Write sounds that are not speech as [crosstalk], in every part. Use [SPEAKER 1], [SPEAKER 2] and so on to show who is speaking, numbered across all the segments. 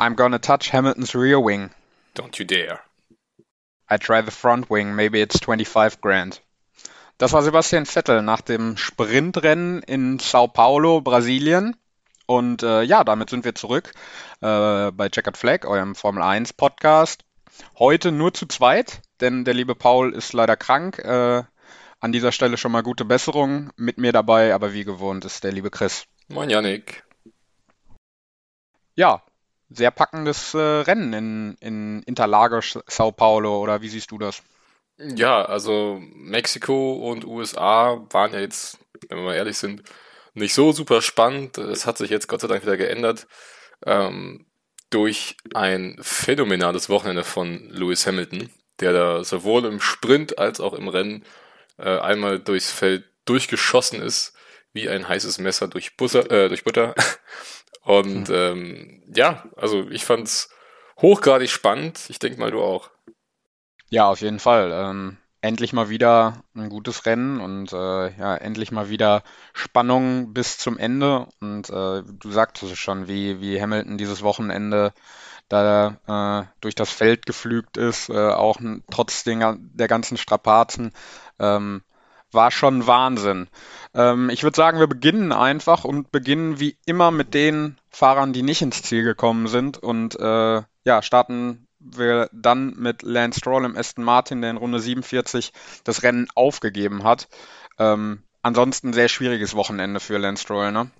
[SPEAKER 1] I'm gonna touch Hamilton's rear wing.
[SPEAKER 2] Don't you dare.
[SPEAKER 1] I try the front wing, maybe it's 25 grand. Das war Sebastian Vettel nach dem Sprintrennen in Sao Paulo, Brasilien. Und äh, ja, damit sind wir zurück äh, bei Checkered Flag, eurem Formel 1 Podcast. Heute nur zu zweit, denn der liebe Paul ist leider krank. Äh, an dieser Stelle schon mal gute Besserung. Mit mir dabei, aber wie gewohnt, ist der liebe Chris.
[SPEAKER 2] Moin Janik.
[SPEAKER 1] Ja, sehr packendes äh, Rennen in, in Interlagos, Sao Paulo, oder wie siehst du das?
[SPEAKER 2] Ja, also Mexiko und USA waren ja jetzt, wenn wir mal ehrlich sind, nicht so super spannend. Es hat sich jetzt Gott sei Dank wieder geändert. Ähm, durch ein phänomenales Wochenende von Lewis Hamilton, der da sowohl im Sprint als auch im Rennen äh, einmal durchs Feld durchgeschossen ist, wie ein heißes Messer durch, Busser, äh, durch Butter. Und hm. ähm, ja, also ich fand's hochgradig spannend. Ich denke mal, du auch.
[SPEAKER 1] Ja, auf jeden Fall. Ähm, endlich mal wieder ein gutes Rennen und äh, ja, endlich mal wieder Spannung bis zum Ende. Und äh, du sagtest es schon, wie, wie Hamilton dieses Wochenende da äh, durch das Feld geflügt ist, äh, auch trotz den, der ganzen Strapazen. Ähm, war schon Wahnsinn. Ähm, ich würde sagen, wir beginnen einfach und beginnen wie immer mit den Fahrern, die nicht ins Ziel gekommen sind und äh, ja, starten wir dann mit Lance Stroll im Aston Martin, der in Runde 47 das Rennen aufgegeben hat. Ähm, ansonsten sehr schwieriges Wochenende für Lance Stroll, ne?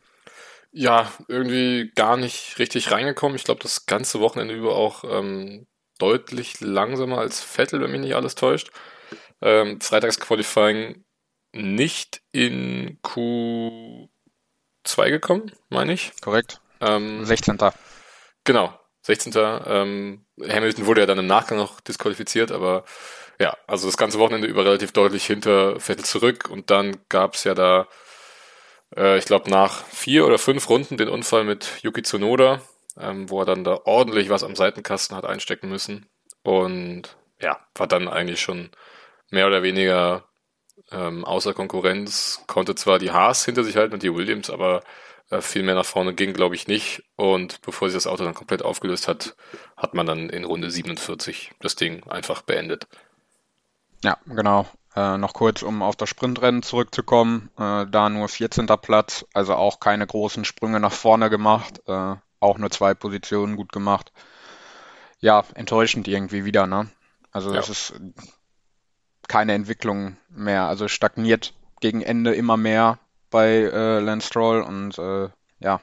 [SPEAKER 2] Ja, irgendwie gar nicht richtig reingekommen. Ich glaube, das ganze Wochenende über auch ähm, deutlich langsamer als Vettel, wenn mich nicht alles täuscht. Ähm, Freitagsqualifying nicht in Q2 gekommen, meine ich.
[SPEAKER 1] Korrekt. Ähm, 16.
[SPEAKER 2] Genau, 16. Ähm, Hamilton wurde ja dann im Nachgang noch disqualifiziert, aber ja, also das ganze Wochenende über relativ deutlich hinter Vettel zurück und dann gab es ja da, äh, ich glaube, nach vier oder fünf Runden den Unfall mit Yuki Tsunoda, ähm, wo er dann da ordentlich was am Seitenkasten hat einstecken müssen und ja, war dann eigentlich schon mehr oder weniger ähm, außer Konkurrenz, konnte zwar die Haas hinter sich halten und die Williams, aber äh, viel mehr nach vorne ging, glaube ich, nicht. Und bevor sich das Auto dann komplett aufgelöst hat, hat man dann in Runde 47 das Ding einfach beendet.
[SPEAKER 1] Ja, genau. Äh, noch kurz, um auf das Sprintrennen zurückzukommen. Äh, da nur 14. Platz, also auch keine großen Sprünge nach vorne gemacht. Äh, auch nur zwei Positionen gut gemacht. Ja, enttäuschend irgendwie wieder, ne? Also ja. das ist keine Entwicklung mehr. Also stagniert gegen Ende immer mehr bei äh, Lance Stroll und äh, ja,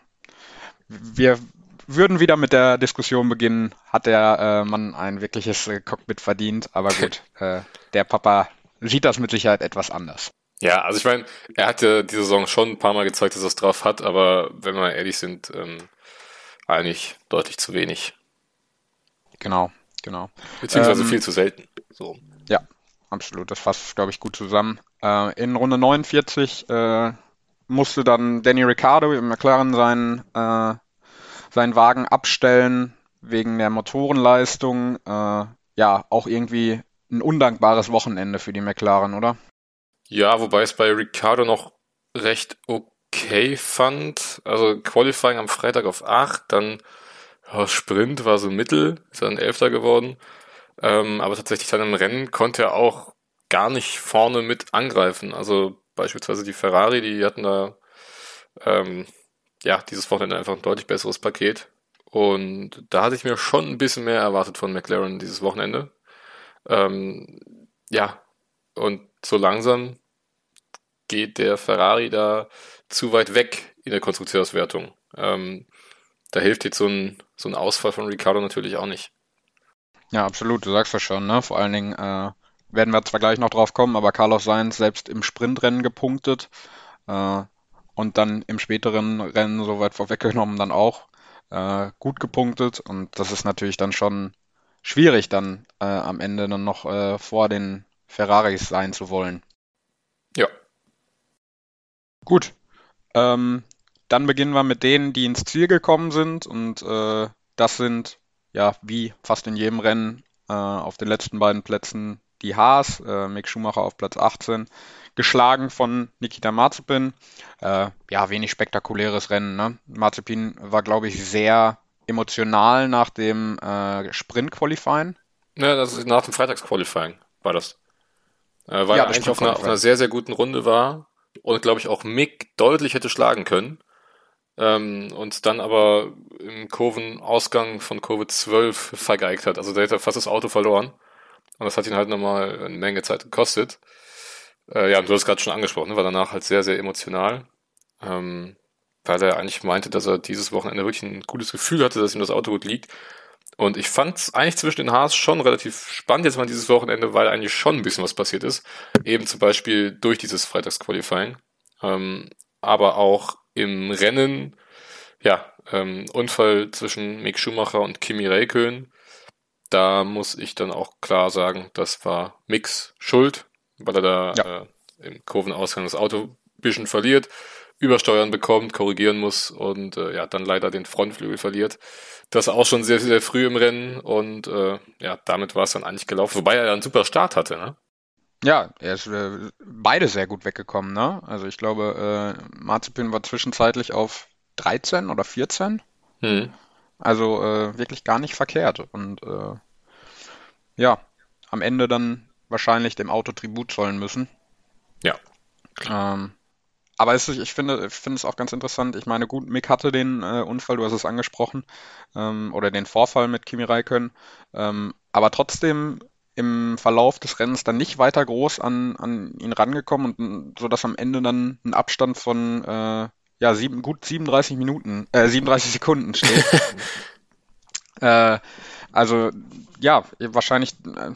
[SPEAKER 1] wir würden wieder mit der Diskussion beginnen, hat der äh, Mann ein wirkliches äh, Cockpit verdient, aber [laughs] gut, äh, der Papa sieht das mit Sicherheit etwas anders.
[SPEAKER 2] Ja, also ich meine, er hatte diese Saison schon ein paar Mal gezeigt, dass er es drauf hat, aber wenn wir ehrlich sind, ähm, eigentlich deutlich zu wenig.
[SPEAKER 1] Genau, genau.
[SPEAKER 2] Beziehungsweise ähm, viel zu selten. So.
[SPEAKER 1] Ja, absolut. Das fasst, glaube ich, gut zusammen. Äh, in Runde 49 äh, musste dann Danny Ricciardo im McLaren seinen, äh, seinen Wagen abstellen wegen der Motorenleistung. Äh, ja, auch irgendwie ein undankbares Wochenende für die McLaren, oder?
[SPEAKER 2] Ja, wobei es bei Ricciardo noch recht okay fand. Also Qualifying am Freitag auf 8, dann ja, Sprint war so mittel, ist dann Elfter geworden. Ähm, aber tatsächlich dann im Rennen konnte er auch gar nicht vorne mit angreifen. Also beispielsweise die Ferrari, die hatten da ähm, ja dieses Wochenende einfach ein deutlich besseres Paket. Und da hatte ich mir schon ein bisschen mehr erwartet von McLaren dieses Wochenende. Ähm, ja, und so langsam geht der Ferrari da zu weit weg in der Konstrukteurswertung. Ähm, da hilft jetzt so ein, so ein Ausfall von Ricardo natürlich auch nicht.
[SPEAKER 1] Ja, absolut, du sagst das schon, ne? Vor allen Dingen äh, werden wir zwar gleich noch drauf kommen, aber Carlos Sainz selbst im Sprintrennen gepunktet äh, und dann im späteren Rennen so weit vorweggenommen dann auch äh, gut gepunktet und das ist natürlich dann schon schwierig dann äh, am Ende dann noch äh, vor den Ferraris sein zu wollen.
[SPEAKER 2] Ja.
[SPEAKER 1] Gut. Ähm, dann beginnen wir mit denen, die ins Ziel gekommen sind und äh, das sind ja wie fast in jedem Rennen äh, auf den letzten beiden Plätzen die Haas, äh, Mick Schumacher auf Platz 18, geschlagen von Nikita Marzipin. Äh, ja, wenig spektakuläres Rennen. Ne? Marzipin war, glaube ich, sehr emotional nach dem äh, Sprint-Qualifying.
[SPEAKER 2] Ja, das ist nach dem Freitags-Qualifying war das. Äh, weil ja, er eigentlich auf einer, auf einer sehr, sehr guten Runde war und glaube ich auch Mick deutlich hätte schlagen können. Ähm, und dann aber im Kurvenausgang von Kurve 12 vergeigt hat. Also der hätte fast das Auto verloren. Und das hat ihn halt nochmal eine Menge Zeit gekostet. Äh, ja, und du hast gerade schon angesprochen, ne? war danach halt sehr, sehr emotional. Ähm, weil er eigentlich meinte, dass er dieses Wochenende wirklich ein gutes Gefühl hatte, dass ihm das Auto gut liegt. Und ich fand es eigentlich zwischen den Haars schon relativ spannend jetzt mal dieses Wochenende, weil eigentlich schon ein bisschen was passiert ist. Eben zum Beispiel durch dieses Freitagsqualifying. Ähm, aber auch im Rennen, ja, ähm, Unfall zwischen Mick Schumacher und Kimi Räikkönen. Da muss ich dann auch klar sagen, das war Micks Schuld, weil er da ja. äh, im Kurvenausgang das Auto ein bisschen verliert übersteuern bekommt, korrigieren muss und äh, ja, dann leider den Frontflügel verliert. Das auch schon sehr, sehr früh im Rennen und äh, ja, damit war es dann eigentlich gelaufen, wobei er ja einen super Start hatte, ne?
[SPEAKER 1] Ja, er ist äh, beide sehr gut weggekommen, ne? Also ich glaube, äh, Marzipin war zwischenzeitlich auf 13 oder 14. Hm. Also äh, wirklich gar nicht verkehrt. Und äh, ja, am Ende dann wahrscheinlich dem Auto Tribut zollen müssen.
[SPEAKER 2] Ja.
[SPEAKER 1] Ähm, aber es, ich finde, ich finde es auch ganz interessant. Ich meine, gut, Mick hatte den äh, Unfall, du hast es angesprochen, ähm, oder den Vorfall mit Kimi Räikkönen, ähm, aber trotzdem im Verlauf des Rennens dann nicht weiter groß an, an ihn rangekommen und so dass am Ende dann ein Abstand von äh, ja sieben, gut 37 Minuten, äh, 37 Sekunden steht. [laughs] äh, also ja, wahrscheinlich äh,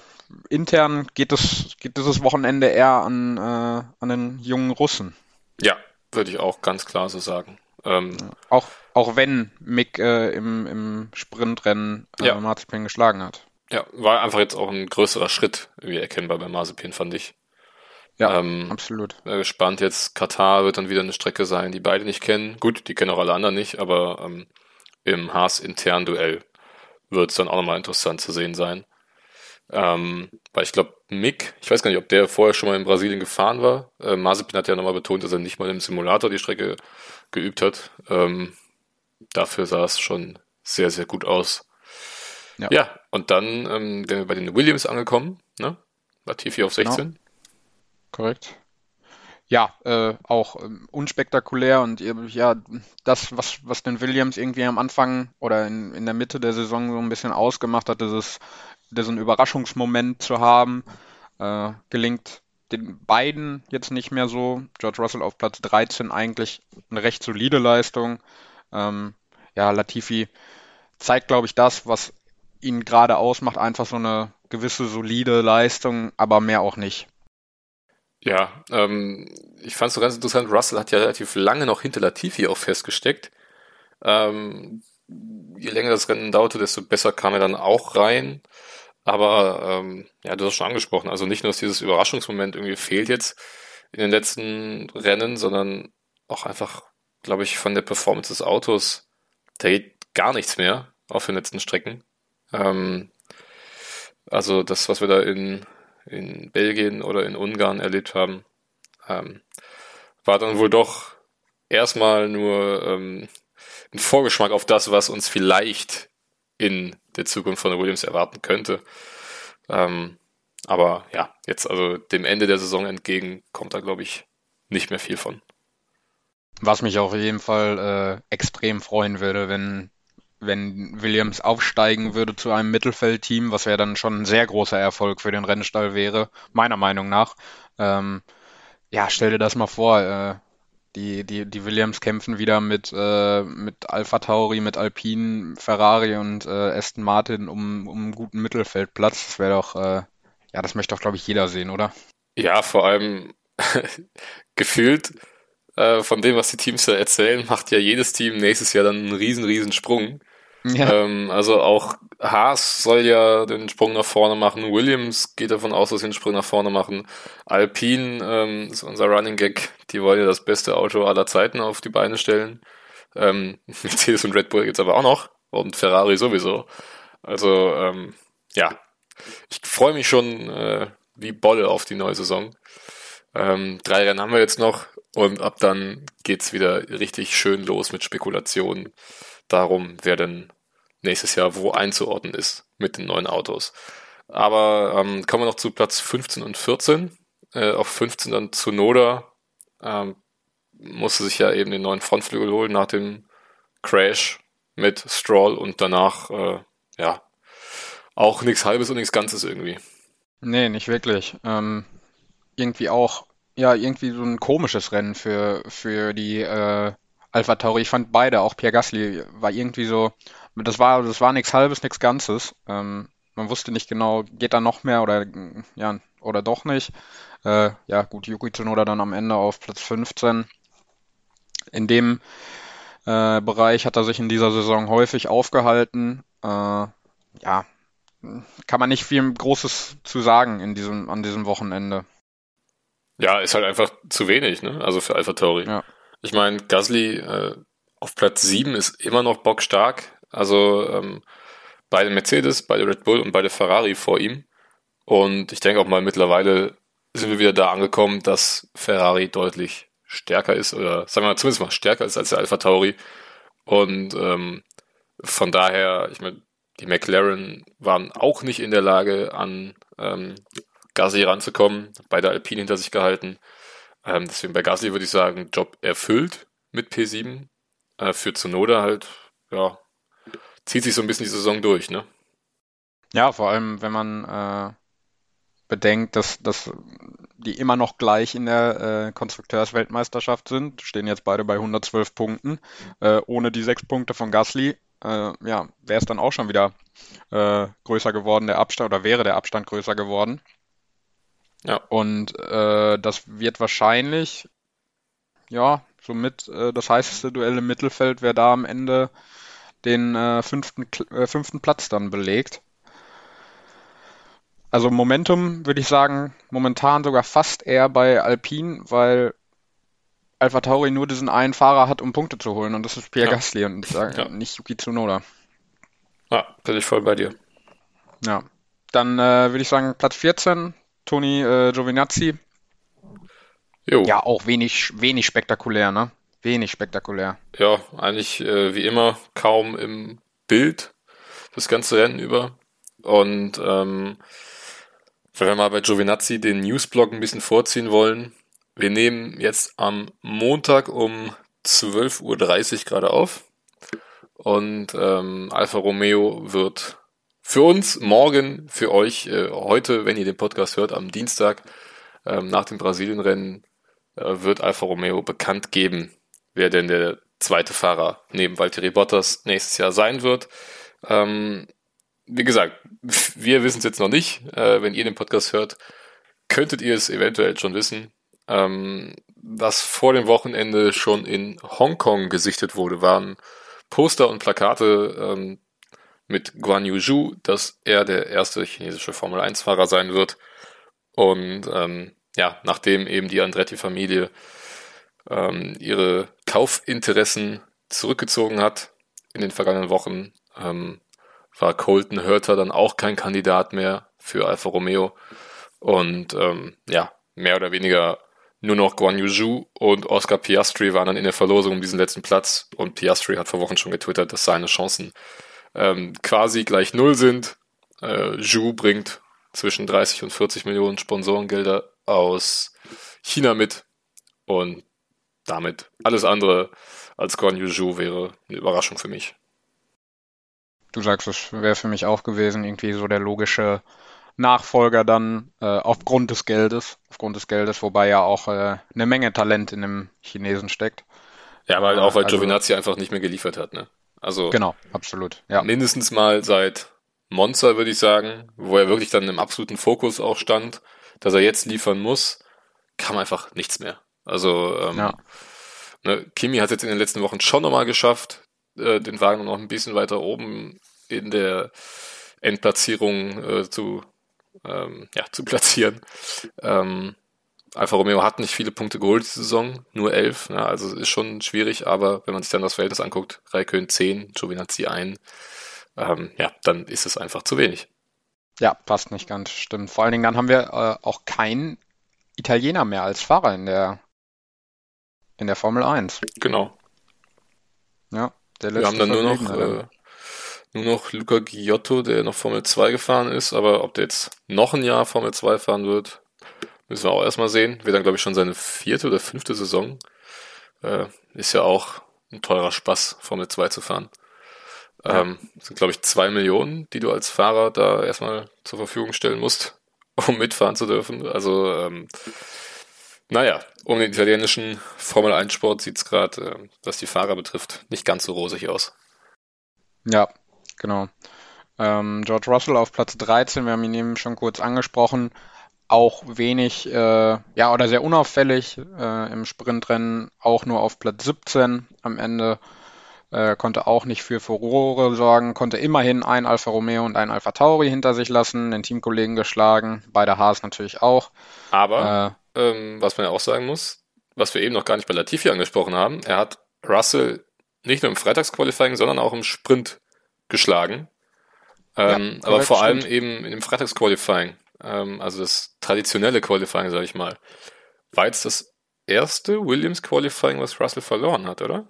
[SPEAKER 1] intern geht es geht dieses Wochenende eher an äh, an den jungen Russen.
[SPEAKER 2] Ja, würde ich auch ganz klar so sagen. Ähm,
[SPEAKER 1] auch, auch wenn Mick äh, im, im Sprintrennen äh, ja. Geschlagen hat.
[SPEAKER 2] Ja, war einfach jetzt auch ein größerer Schritt irgendwie erkennbar bei Mazepin, fand ich.
[SPEAKER 1] Ja, ähm, absolut.
[SPEAKER 2] Gespannt jetzt, Katar wird dann wieder eine Strecke sein, die beide nicht kennen. Gut, die kennen auch alle anderen nicht, aber ähm, im Haas-internen Duell wird es dann auch nochmal interessant zu sehen sein. Ähm, weil ich glaube, Mick, ich weiß gar nicht, ob der vorher schon mal in Brasilien gefahren war. Äh, Mazepin hat ja nochmal betont, dass er nicht mal im Simulator die Strecke geübt hat. Ähm, dafür sah es schon sehr, sehr gut aus. Ja, ja und dann ähm, sind wir bei den Williams angekommen, ne? Latifi auf 16. Genau.
[SPEAKER 1] Korrekt. Ja, äh, auch ähm, unspektakulär und ja, das, was, was den Williams irgendwie am Anfang oder in, in der Mitte der Saison so ein bisschen ausgemacht hat, dieses diesen Überraschungsmoment zu haben. Äh, gelingt den beiden jetzt nicht mehr so. George Russell auf Platz 13 eigentlich eine recht solide Leistung. Ähm, ja, Latifi zeigt, glaube ich, das, was ihn gerade ausmacht, einfach so eine gewisse solide Leistung, aber mehr auch nicht.
[SPEAKER 2] Ja, ähm, ich fand es so ganz interessant, Russell hat ja relativ lange noch hinter Latifi auch festgesteckt. Ähm, je länger das Rennen dauerte, desto besser kam er dann auch rein. Aber ähm, ja, du hast schon angesprochen, also nicht nur, dass dieses Überraschungsmoment irgendwie fehlt jetzt in den letzten Rennen, sondern auch einfach, glaube ich, von der Performance des Autos, da geht gar nichts mehr auf den letzten Strecken. Ähm, also das, was wir da in, in Belgien oder in Ungarn erlebt haben, ähm, war dann wohl doch erstmal nur ähm, ein Vorgeschmack auf das, was uns vielleicht in der Zukunft von Williams erwarten könnte. Ähm, aber ja, jetzt also dem Ende der Saison entgegen kommt da, glaube ich, nicht mehr viel von.
[SPEAKER 1] Was mich auf jeden Fall äh, extrem freuen würde, wenn, wenn Williams aufsteigen würde zu einem Mittelfeldteam, was ja dann schon ein sehr großer Erfolg für den Rennstall wäre, meiner Meinung nach. Ähm, ja, stell dir das mal vor, äh, die, die, die Williams kämpfen wieder mit, äh, mit Alpha Tauri, mit Alpine, Ferrari und äh, Aston Martin um, um einen guten Mittelfeldplatz. Das wäre doch, äh, ja, das möchte doch, glaube ich, jeder sehen, oder?
[SPEAKER 2] Ja, vor allem [laughs] gefühlt äh, von dem, was die Teams da erzählen, macht ja jedes Team nächstes Jahr dann einen riesen, riesen Sprung. Ja. Ähm, also auch Haas soll ja den Sprung nach vorne machen. Williams geht davon aus, dass sie den Sprung nach vorne machen. Alpine ähm, ist unser Running Gag. Die wollen ja das beste Auto aller Zeiten auf die Beine stellen. Ähm, [laughs] Mercedes und Red Bull geht's aber auch noch. Und Ferrari sowieso. Also, ähm, ja. Ich freue mich schon äh, wie Bolle auf die neue Saison. Ähm, drei Rennen haben wir jetzt noch und ab dann geht's wieder richtig schön los mit Spekulationen darum, wer denn nächstes Jahr wo einzuordnen ist mit den neuen Autos. Aber ähm, kommen wir noch zu Platz 15 und 14. Äh, auf 15 dann Tsunoda. Ähm, musste sich ja eben den neuen Frontflügel holen nach dem Crash mit Stroll und danach, äh, ja, auch nichts Halbes und nichts Ganzes irgendwie.
[SPEAKER 1] Nee, nicht wirklich. Ähm, irgendwie auch, ja, irgendwie so ein komisches Rennen für, für die äh, Alpha Tauri. Ich fand beide, auch Pierre Gasly, war irgendwie so, das war, das war nichts Halbes, nichts Ganzes. Ähm, man wusste nicht genau, geht da noch mehr oder ja, oder doch nicht. Äh, ja, gut, Yuki Tsunoda dann am Ende auf Platz 15. In dem äh, Bereich hat er sich in dieser Saison häufig aufgehalten. Äh, ja, kann man nicht viel Großes zu sagen in diesem, an diesem Wochenende.
[SPEAKER 2] Ja, ist halt einfach zu wenig, ne? Also für Alpha Tauri. Ja. Ich meine, Gasly äh, auf Platz 7 ist immer noch bockstark. Also ähm, beide Mercedes, beide Red Bull und beide Ferrari vor ihm. Und ich denke auch mal, mittlerweile sind wir wieder da angekommen, dass Ferrari deutlich stärker ist oder sagen wir mal zumindest mal stärker ist als der Alpha Tauri. Und ähm, von daher, ich meine, die McLaren waren auch nicht in der Lage, an ähm, Gasly ranzukommen, beide Alpine hinter sich gehalten. Ähm, deswegen bei Gasly würde ich sagen, Job erfüllt mit P7. Äh, für Zunoda halt, ja, zieht sich so ein bisschen die Saison durch, ne?
[SPEAKER 1] Ja, vor allem, wenn man äh, bedenkt, dass, dass die immer noch gleich in der äh, Konstrukteursweltmeisterschaft sind, stehen jetzt beide bei 112 Punkten, äh, ohne die sechs Punkte von Gasly, äh, ja, wäre es dann auch schon wieder äh, größer geworden, der Abstand, oder wäre der Abstand größer geworden. Ja. Und äh, das wird wahrscheinlich, ja, somit äh, das heißeste Duell im Mittelfeld, wer da am Ende den äh, fünften, äh, fünften Platz dann belegt. Also Momentum würde ich sagen, momentan sogar fast eher bei Alpine, weil Alpha Tauri nur diesen einen Fahrer hat, um Punkte zu holen und das ist Pierre ja. Gasly und sage, ja. nicht Yuki Tsunoda.
[SPEAKER 2] Ja, bin ich voll bei dir.
[SPEAKER 1] Ja, dann äh, würde ich sagen Platz 14, Toni äh, Giovinazzi. Jo. Ja, auch wenig, wenig spektakulär, ne? Wenig spektakulär.
[SPEAKER 2] Ja, eigentlich äh, wie immer kaum im Bild das ganze Rennen über. Und ähm, wenn wir mal bei Giovinazzi den Newsblog ein bisschen vorziehen wollen, wir nehmen jetzt am Montag um 12.30 Uhr gerade auf. Und ähm, Alfa Romeo wird für uns morgen, für euch äh, heute, wenn ihr den Podcast hört, am Dienstag ähm, nach dem Brasilienrennen, äh, wird Alfa Romeo bekannt geben, wer denn der zweite Fahrer neben Valtteri Bottas nächstes Jahr sein wird. Ähm, wie gesagt, [laughs] wir wissen es jetzt noch nicht. Äh, wenn ihr den Podcast hört, könntet ihr es eventuell schon wissen. Ähm, was vor dem Wochenende schon in Hongkong gesichtet wurde, waren Poster und Plakate ähm, mit Guan Yu Zhu, dass er der erste chinesische Formel 1-Fahrer sein wird. Und ähm, ja, nachdem eben die Andretti-Familie ähm, ihre Kaufinteressen zurückgezogen hat in den vergangenen Wochen, ähm, war Colton Hurter dann auch kein Kandidat mehr für Alfa Romeo. Und ähm, ja, mehr oder weniger nur noch Guan Yu Zhu und Oscar Piastri waren dann in der Verlosung um diesen letzten Platz. Und Piastri hat vor Wochen schon getwittert, dass seine Chancen ähm, quasi gleich null sind. Äh, Zhu bringt zwischen 30 und 40 Millionen Sponsorengelder aus China mit. Und damit alles andere als Guan Yu wäre eine Überraschung für mich
[SPEAKER 1] du sagst, es wäre für mich auch gewesen, irgendwie so der logische Nachfolger dann äh, aufgrund des Geldes, aufgrund des Geldes, wobei ja auch äh, eine Menge Talent in dem Chinesen steckt.
[SPEAKER 2] Ja, aber halt auch, weil also, Giovinazzi einfach nicht mehr geliefert hat, ne?
[SPEAKER 1] Also genau, absolut.
[SPEAKER 2] Ja. Mindestens mal seit Monster, würde ich sagen, wo er wirklich dann im absoluten Fokus auch stand, dass er jetzt liefern muss, kam einfach nichts mehr. Also ähm, ja. ne, Kimi hat es jetzt in den letzten Wochen schon nochmal geschafft, äh, den Wagen noch ein bisschen weiter oben in der Endplatzierung äh, zu, ähm, ja, zu platzieren. Ähm, Alfa Romeo hat nicht viele Punkte geholt diese Saison, nur elf, ne? also ist schon schwierig, aber wenn man sich dann das Verhältnis anguckt, Raikön 10, Giovinazzi 1, ähm, ja, dann ist es einfach zu wenig.
[SPEAKER 1] Ja, passt nicht ganz, stimmt. Vor allen Dingen dann haben wir äh, auch keinen Italiener mehr als Fahrer in der in der Formel 1.
[SPEAKER 2] Genau.
[SPEAKER 1] Ja,
[SPEAKER 2] der Wir haben dann nur noch äh, nur noch Luca Giotto, der noch Formel 2 gefahren ist, aber ob der jetzt noch ein Jahr Formel 2 fahren wird, müssen wir auch erstmal sehen. Wird dann, glaube ich, schon seine vierte oder fünfte Saison. Äh, ist ja auch ein teurer Spaß, Formel 2 zu fahren. Ja. Ähm, sind, glaube ich, zwei Millionen, die du als Fahrer da erstmal zur Verfügung stellen musst, [laughs] um mitfahren zu dürfen. Also, ähm, naja, um den italienischen Formel 1 Sport sieht es gerade, äh, was die Fahrer betrifft, nicht ganz so rosig aus.
[SPEAKER 1] Ja, genau. Ähm, George Russell auf Platz 13, wir haben ihn eben schon kurz angesprochen, auch wenig, äh, ja, oder sehr unauffällig äh, im Sprintrennen, auch nur auf Platz 17 am Ende. Äh, konnte auch nicht für Furore sorgen, konnte immerhin ein Alfa Romeo und ein Alfa Tauri hinter sich lassen, den Teamkollegen geschlagen, beide Haas natürlich auch.
[SPEAKER 2] Aber, äh, ähm, was man ja auch sagen muss, was wir eben noch gar nicht bei Latifi angesprochen haben, er hat Russell nicht nur im Freitagsqualifying, sondern auch im Sprint geschlagen. Ähm, ja, aber vor allem eben in dem Freitagsqualifying, ähm, also das traditionelle Qualifying, sage ich mal. War jetzt das erste Williams Qualifying, was Russell verloren hat, oder?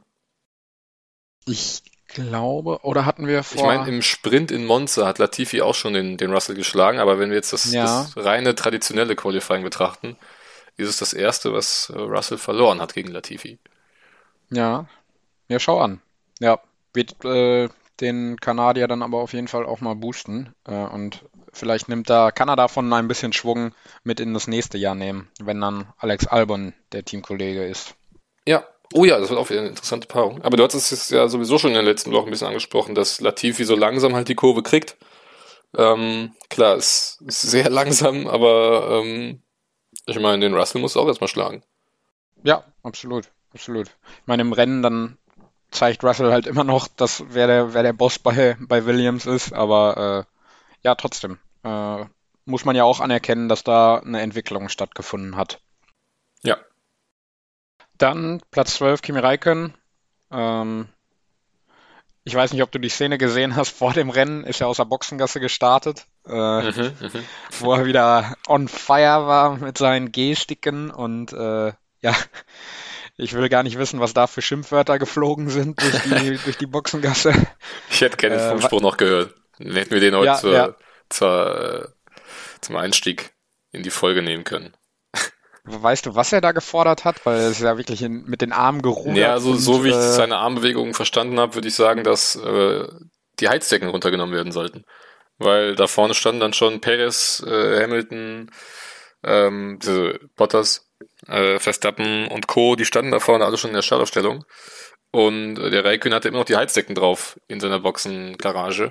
[SPEAKER 1] Ich glaube, oder hatten wir vor.
[SPEAKER 2] Ich meine, im Sprint in Monza hat Latifi auch schon den, den Russell geschlagen, aber wenn wir jetzt das, ja. das reine traditionelle Qualifying betrachten, ist es das erste, was äh, Russell verloren hat gegen Latifi.
[SPEAKER 1] Ja, ja, schau an. Ja, wird äh, den Kanadier dann aber auf jeden Fall auch mal boosten äh, und vielleicht nimmt da, kann er davon ein bisschen Schwung mit in das nächste Jahr nehmen, wenn dann Alex Albon der Teamkollege ist.
[SPEAKER 2] Ja, Oh ja, das wird auch wieder eine interessante Paarung. Aber du hattest es ja sowieso schon in der letzten Woche ein bisschen angesprochen, dass Latifi so langsam halt die Kurve kriegt. Ähm, klar, es ist sehr [laughs] langsam, aber ähm, ich meine, den Russell muss auch erstmal schlagen.
[SPEAKER 1] Ja, absolut, absolut. Ich meine, im Rennen dann zeigt Russell halt immer noch, dass wer der, wer der Boss bei, bei Williams ist, aber äh, ja, trotzdem. Äh, muss man ja auch anerkennen, dass da eine Entwicklung stattgefunden hat.
[SPEAKER 2] Ja,
[SPEAKER 1] dann Platz 12, Kimi Räikkönen. Ähm, ich weiß nicht, ob du die Szene gesehen hast vor dem Rennen, ist er aus der Boxengasse gestartet, äh, mhm, mhm. wo er wieder on fire war mit seinen Gestiken und äh, ja, ich will gar nicht wissen, was da für Schimpfwörter geflogen sind durch die, [laughs] durch die Boxengasse.
[SPEAKER 2] Ich hätte gerne den äh, Funkspruch noch gehört. Hätten wir den heute ja, zur, ja. Zur, äh, zum Einstieg in die Folge nehmen können.
[SPEAKER 1] Weißt du, was er da gefordert hat? Weil er ist ja wirklich in, mit den Armen gerudert.
[SPEAKER 2] Ja, also und, so wie ich äh, seine Armbewegungen verstanden habe, würde ich sagen, dass äh, die Heizdecken runtergenommen werden sollten. Weil da vorne standen dann schon Perez, äh, Hamilton, ähm, diese Bottas, äh, Verstappen und Co., die standen da vorne alle schon in der Startaufstellung. Und äh, der Raikön hatte immer noch die Heizdecken drauf in seiner Boxengarage.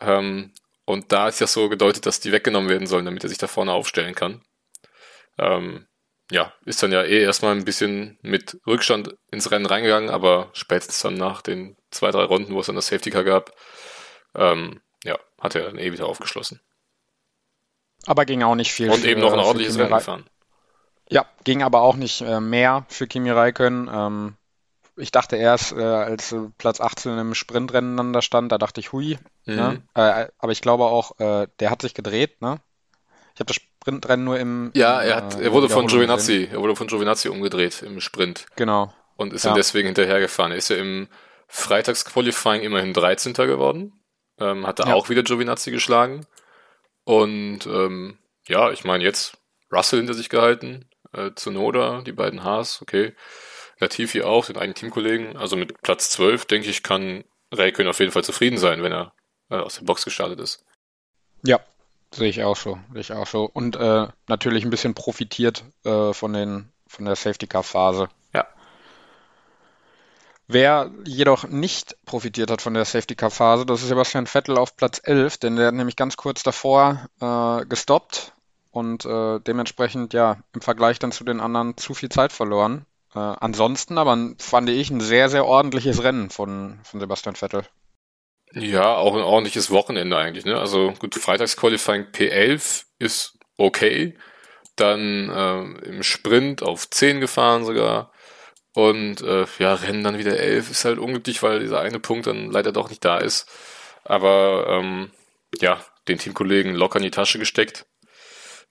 [SPEAKER 2] Ähm, und da ist ja so gedeutet, dass die weggenommen werden sollen, damit er sich da vorne aufstellen kann. Ähm, ja, ist dann ja eh erstmal ein bisschen mit Rückstand ins Rennen reingegangen, aber spätestens dann nach den zwei, drei Runden, wo es dann das Safety Car gab, ähm, ja, hat er dann eh wieder aufgeschlossen.
[SPEAKER 1] Aber ging auch nicht viel.
[SPEAKER 2] Und eben noch ein ordentliches Rennen gefahren.
[SPEAKER 1] Ja, ging aber auch nicht äh, mehr für Kimi Räikkönen. Ähm, ich dachte erst, äh, als äh, Platz 18 im Sprintrennen dann da stand, da dachte ich, hui. Ne? Mhm. Ne? Äh, aber ich glaube auch, äh, der hat sich gedreht, ne? Ich habe das Sprintrennen nur im.
[SPEAKER 2] Ja, er, hat, äh, er wurde von Giovinazzi, er wurde von Giovinazzi umgedreht im Sprint.
[SPEAKER 1] Genau.
[SPEAKER 2] Und ist ja. dann deswegen hinterhergefahren. Er ist ja im Freitagsqualifying immerhin 13. geworden. Ähm, hat da ja. auch wieder Giovinazzi geschlagen. Und ähm, ja, ich meine, jetzt Russell hinter sich gehalten, äh, Zunoda, die beiden Haas, okay. Latifi auch, den eigenen Teamkollegen. Also mit Platz 12, denke ich, kann Räikkönen auf jeden Fall zufrieden sein, wenn er äh, aus der Box gestartet ist.
[SPEAKER 1] Ja, Sehe ich auch so, sehe ich auch so. Und äh, natürlich ein bisschen profitiert äh, von den von der Safety Car Phase.
[SPEAKER 2] Ja.
[SPEAKER 1] Wer jedoch nicht profitiert hat von der Safety Car Phase, das ist Sebastian Vettel auf Platz 11, denn der hat nämlich ganz kurz davor äh, gestoppt und äh, dementsprechend ja im Vergleich dann zu den anderen zu viel Zeit verloren. Äh, ansonsten aber fand ich ein sehr, sehr ordentliches Rennen von, von Sebastian Vettel.
[SPEAKER 2] Ja, auch ein ordentliches Wochenende eigentlich. Ne? Also gut, Freitagsqualifying P11 ist okay. Dann äh, im Sprint auf 10 gefahren sogar. Und äh, ja, Rennen dann wieder 11 ist halt unglücklich, weil dieser eine Punkt dann leider doch nicht da ist. Aber ähm, ja, den Teamkollegen locker in die Tasche gesteckt.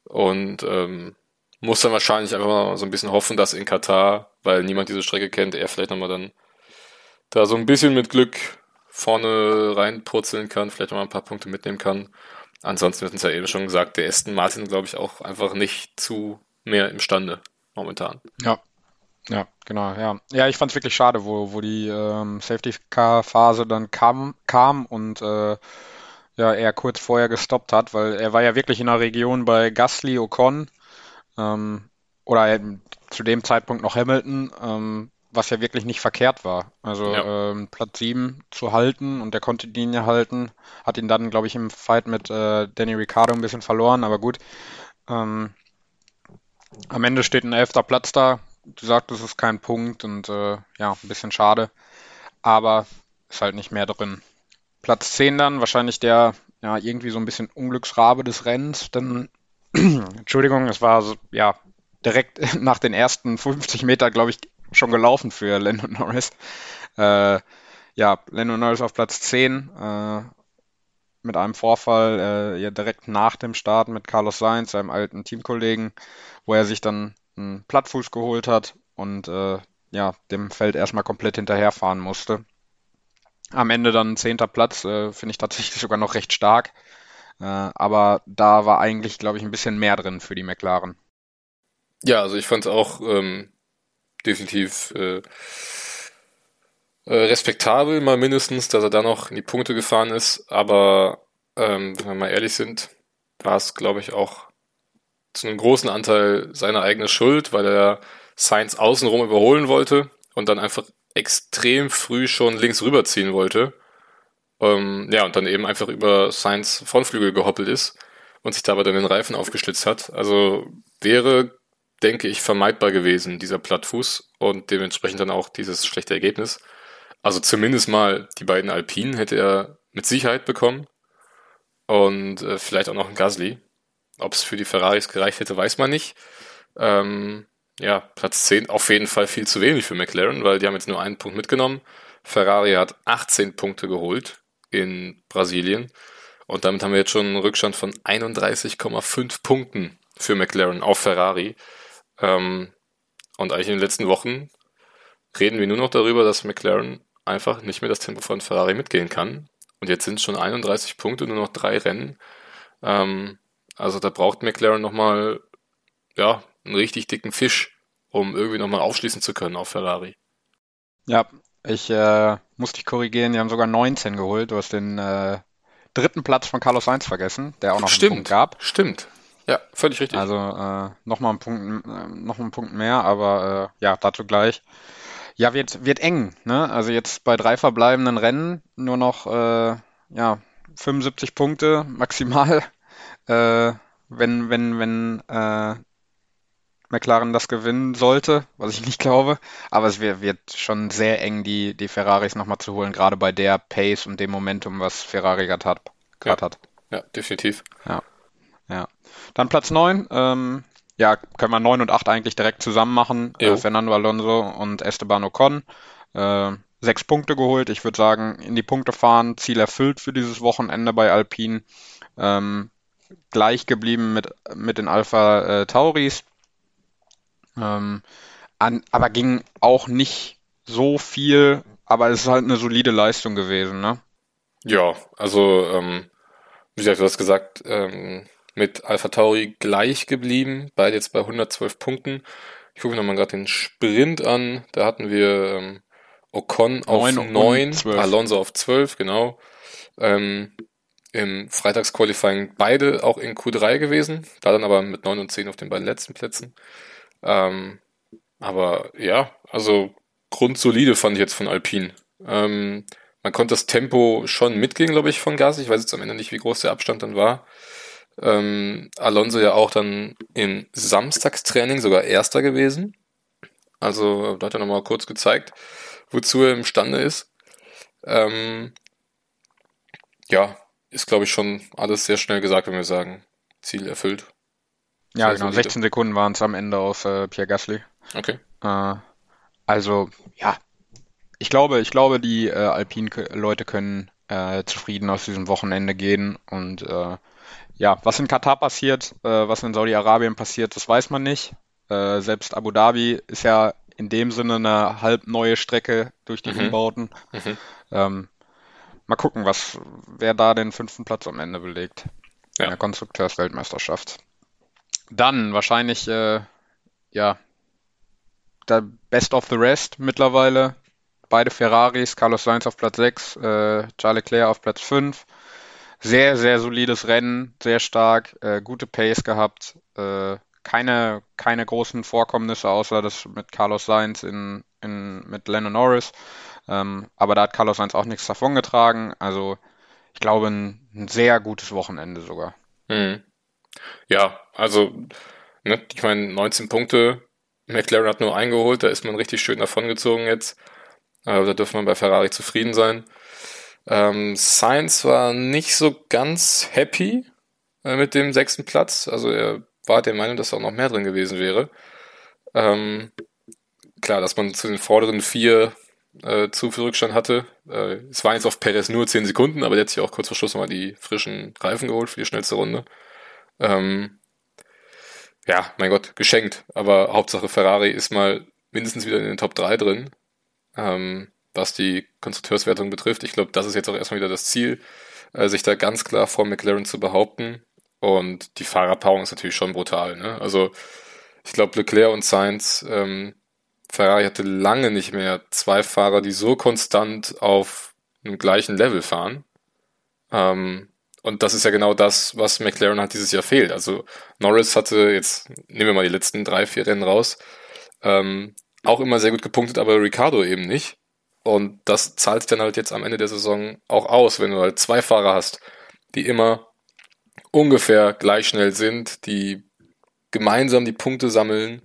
[SPEAKER 2] Und ähm, muss dann wahrscheinlich einfach mal so ein bisschen hoffen, dass in Katar, weil niemand diese Strecke kennt, er vielleicht nochmal dann da so ein bisschen mit Glück vorne reinpurzeln kann, vielleicht mal ein paar Punkte mitnehmen kann. Ansonsten wird uns ja eben schon gesagt, der Aston Martin, glaube ich, auch einfach nicht zu mehr imstande momentan.
[SPEAKER 1] Ja, ja, genau, ja. Ja, ich fand es wirklich schade, wo, wo die ähm, Safety-Car-Phase dann kam, kam und äh, ja, er kurz vorher gestoppt hat, weil er war ja wirklich in der Region bei Gasly, Ocon ähm, oder zu dem Zeitpunkt noch Hamilton, ähm, was ja wirklich nicht verkehrt war. Also ja. ähm, Platz 7 zu halten und der konnte die Linie halten, hat ihn dann, glaube ich, im Fight mit äh, Danny Ricciardo ein bisschen verloren, aber gut. Ähm, am Ende steht ein elfter Platz da. Du sagst, das ist kein Punkt und äh, ja, ein bisschen schade, aber ist halt nicht mehr drin. Platz 10 dann, wahrscheinlich der ja irgendwie so ein bisschen Unglücksrabe des Rennens, denn [clears throat] Entschuldigung, es war so, ja direkt [laughs] nach den ersten 50 Meter, glaube ich, schon gelaufen für Lando Norris. Äh, ja, Lando Norris auf Platz 10 äh, mit einem Vorfall äh, ja direkt nach dem Start mit Carlos Sainz, seinem alten Teamkollegen, wo er sich dann einen Plattfuß geholt hat und äh, ja, dem Feld erstmal komplett hinterherfahren musste. Am Ende dann zehnter Platz, äh, finde ich tatsächlich sogar noch recht stark. Äh, aber da war eigentlich, glaube ich, ein bisschen mehr drin für die McLaren.
[SPEAKER 2] Ja, also ich fand es auch ähm, definitiv äh, äh, respektabel, mal mindestens, dass er da noch in die Punkte gefahren ist. Aber ähm, wenn wir mal ehrlich sind, war es, glaube ich, auch zu einem großen Anteil seine eigene Schuld, weil er Sainz außenrum überholen wollte und dann einfach extrem früh schon links rüberziehen wollte. Ähm, ja, und dann eben einfach über Sainz Frontflügel gehoppelt ist und sich dabei dann den Reifen aufgeschlitzt hat. Also wäre denke ich, vermeidbar gewesen, dieser Plattfuß und dementsprechend dann auch dieses schlechte Ergebnis. Also zumindest mal die beiden Alpinen hätte er mit Sicherheit bekommen und äh, vielleicht auch noch ein Gasly. Ob es für die Ferraris gereicht hätte, weiß man nicht. Ähm, ja, Platz 10 auf jeden Fall viel zu wenig für McLaren, weil die haben jetzt nur einen Punkt mitgenommen. Ferrari hat 18 Punkte geholt in Brasilien und damit haben wir jetzt schon einen Rückstand von 31,5 Punkten für McLaren auf Ferrari. Ähm, und eigentlich in den letzten Wochen reden wir nur noch darüber, dass McLaren einfach nicht mehr das Tempo von Ferrari mitgehen kann. Und jetzt sind es schon 31 Punkte, nur noch drei Rennen. Ähm, also da braucht McLaren nochmal, ja, einen richtig dicken Fisch, um irgendwie nochmal aufschließen zu können auf Ferrari.
[SPEAKER 1] Ja, ich äh, muss dich korrigieren, die haben sogar 19 geholt. Du hast den äh, dritten Platz von Carlos Sainz vergessen, der auch noch
[SPEAKER 2] stimmt,
[SPEAKER 1] einen Punkt gab.
[SPEAKER 2] Stimmt, ja, völlig richtig.
[SPEAKER 1] Also äh, nochmal ein Punkt, äh, noch ein Punkt mehr, aber äh, ja, dazu gleich. Ja, wird, wird eng, ne? Also jetzt bei drei verbleibenden Rennen nur noch äh, ja, 75 Punkte maximal. [laughs] Äh, wenn, wenn, wenn äh, McLaren das gewinnen sollte, was ich nicht glaube. Aber es wird, wird schon sehr eng, die, die Ferraris nochmal zu holen, gerade bei der Pace und dem Momentum, was Ferrari gerade hat.
[SPEAKER 2] Ja, hat. ja, definitiv.
[SPEAKER 1] Ja. Ja. Dann Platz 9. Ähm, ja, können wir 9 und 8 eigentlich direkt zusammen machen. Äh, Fernando Alonso und Esteban Ocon. Äh, sechs Punkte geholt. Ich würde sagen, in die Punkte fahren. Ziel erfüllt für dieses Wochenende bei Alpine. Ähm, gleich geblieben mit, mit den Alpha äh, Tauris. Ähm, an, aber ging auch nicht so viel, aber es ist halt eine solide Leistung gewesen, ne?
[SPEAKER 2] Ja, also, ähm, wie gesagt, du hast gesagt, ähm, mit Alpha Tauri gleich geblieben, beide jetzt bei 112 Punkten. Ich gucke nochmal gerade den Sprint an. Da hatten wir ähm, Ocon auf 9, 9 Alonso auf 12, genau. Ähm, Im Freitagsqualifying beide auch in Q3 gewesen, da dann aber mit 9 und 10 auf den beiden letzten Plätzen. Ähm, aber ja, also grundsolide fand ich jetzt von Alpine. Ähm, man konnte das Tempo schon mitgehen, glaube ich, von Gas. Ich weiß jetzt am Ende nicht, wie groß der Abstand dann war. Ähm, Alonso ja auch dann im Samstagstraining sogar Erster gewesen. Also da hat er nochmal kurz gezeigt, wozu er imstande ist. Ähm, ja, ist glaube ich schon alles sehr schnell gesagt, wenn wir sagen, Ziel erfüllt.
[SPEAKER 1] Ja, sehr genau. Solide. 16 Sekunden waren es am Ende auf äh, Pierre Gasly.
[SPEAKER 2] Okay.
[SPEAKER 1] Äh, also, ja. Ich glaube, ich glaube, die äh, Alpin-Leute können äh, zufrieden aus diesem Wochenende gehen und äh, ja, was in Katar passiert, äh, was in Saudi-Arabien passiert, das weiß man nicht. Äh, selbst Abu Dhabi ist ja in dem Sinne eine halb neue Strecke durch die mhm. Umbauten. Mhm. Ähm, mal gucken, was, wer da den fünften Platz am Ende belegt in der Konstrukteursweltmeisterschaft. Dann wahrscheinlich, äh, ja, der Best of the Rest mittlerweile. Beide Ferraris, Carlos Sainz auf Platz 6, äh, Charles Leclerc auf Platz 5. Sehr, sehr solides Rennen, sehr stark, äh, gute Pace gehabt. Äh, keine, keine großen Vorkommnisse, außer das mit Carlos Sainz in, in, mit Lennon Norris. Ähm, aber da hat Carlos Sainz auch nichts davongetragen. Also ich glaube, ein, ein sehr gutes Wochenende sogar.
[SPEAKER 2] Mhm. Ja, also, ne, ich meine, 19 Punkte, McLaren hat nur eingeholt, da ist man richtig schön davongezogen jetzt. Also da dürfen wir bei Ferrari zufrieden sein. Ähm, Sainz war nicht so ganz happy äh, mit dem sechsten Platz. Also er war der Meinung, dass auch noch mehr drin gewesen wäre. Ähm, klar, dass man zu den vorderen vier äh, zu viel Rückstand hatte. Äh, es waren jetzt auf Perez nur 10 Sekunden, aber der hat sich auch kurz vor Schluss nochmal die frischen Reifen geholt für die schnellste Runde. Ähm, ja, mein Gott, geschenkt. Aber Hauptsache Ferrari ist mal mindestens wieder in den Top 3 drin, ähm, was die Konstrukteurswertung betrifft. Ich glaube, das ist jetzt auch erstmal wieder das Ziel, äh, sich da ganz klar vor McLaren zu behaupten. Und die Fahrerpaarung ist natürlich schon brutal. Ne? Also ich glaube, Leclerc und Sainz, ähm, Ferrari hatte lange nicht mehr zwei Fahrer, die so konstant auf einem gleichen Level fahren. Ähm, und das ist ja genau das, was McLaren halt dieses Jahr fehlt. Also Norris hatte, jetzt nehmen wir mal die letzten drei, vier Rennen raus, ähm, auch immer sehr gut gepunktet, aber Ricardo eben nicht. Und das zahlt sich dann halt jetzt am Ende der Saison auch aus, wenn du halt zwei Fahrer hast, die immer ungefähr gleich schnell sind, die gemeinsam die Punkte sammeln.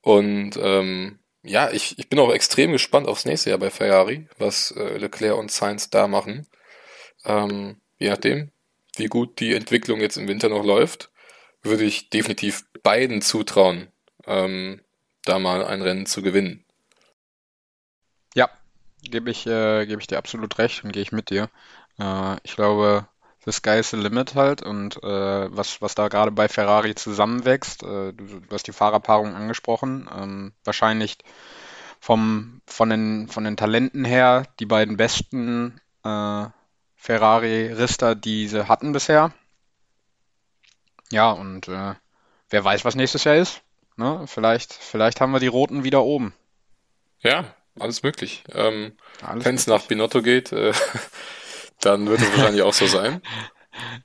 [SPEAKER 2] Und ähm, ja, ich, ich bin auch extrem gespannt aufs nächste Jahr bei Ferrari, was äh, Leclerc und Sainz da machen. Ähm, je nachdem, wie gut die Entwicklung jetzt im Winter noch läuft, würde ich definitiv beiden zutrauen, ähm, da mal ein Rennen zu gewinnen.
[SPEAKER 1] Ja, gebe ich, äh, gebe ich dir absolut recht und gehe ich mit dir. Äh, ich glaube, the sky is the limit halt und äh, was, was da gerade bei Ferrari zusammenwächst, äh, du, du, hast die Fahrerpaarung angesprochen, ähm, wahrscheinlich vom, von, den, von den Talenten her die beiden besten äh, Ferrari-Rister, die sie hatten bisher. Ja, und äh, wer weiß, was nächstes Jahr ist. Ne? Vielleicht, vielleicht haben wir die Roten wieder oben.
[SPEAKER 2] Ja, alles möglich. Ähm, Wenn es nach Binotto geht, äh, [laughs] dann wird es wahrscheinlich auch so sein. [laughs]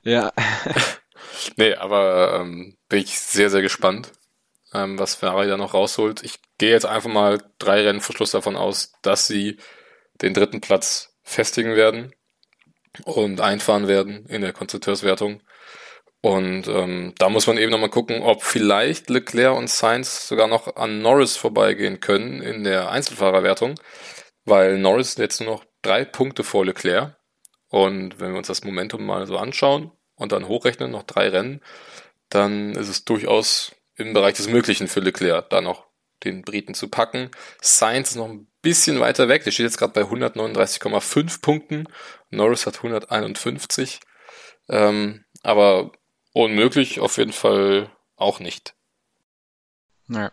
[SPEAKER 1] Ja. [laughs]
[SPEAKER 2] nee, aber ähm, bin ich sehr, sehr gespannt, ähm, was Ferrari da noch rausholt. Ich gehe jetzt einfach mal drei Rennen vor Schluss davon aus, dass sie den dritten Platz festigen werden und einfahren werden in der Konstrukteurswertung. Und ähm, da muss man eben nochmal gucken, ob vielleicht Leclerc und Sainz sogar noch an Norris vorbeigehen können in der Einzelfahrerwertung, weil Norris jetzt nur noch drei Punkte vor Leclerc. Und wenn wir uns das Momentum mal so anschauen und dann hochrechnen, noch drei Rennen, dann ist es durchaus im Bereich des Möglichen für Leclerc, da noch den Briten zu packen. Sainz ist noch ein bisschen weiter weg. Der steht jetzt gerade bei 139,5 Punkten. Norris hat 151. Ähm, aber unmöglich auf jeden Fall auch nicht.
[SPEAKER 1] Ja,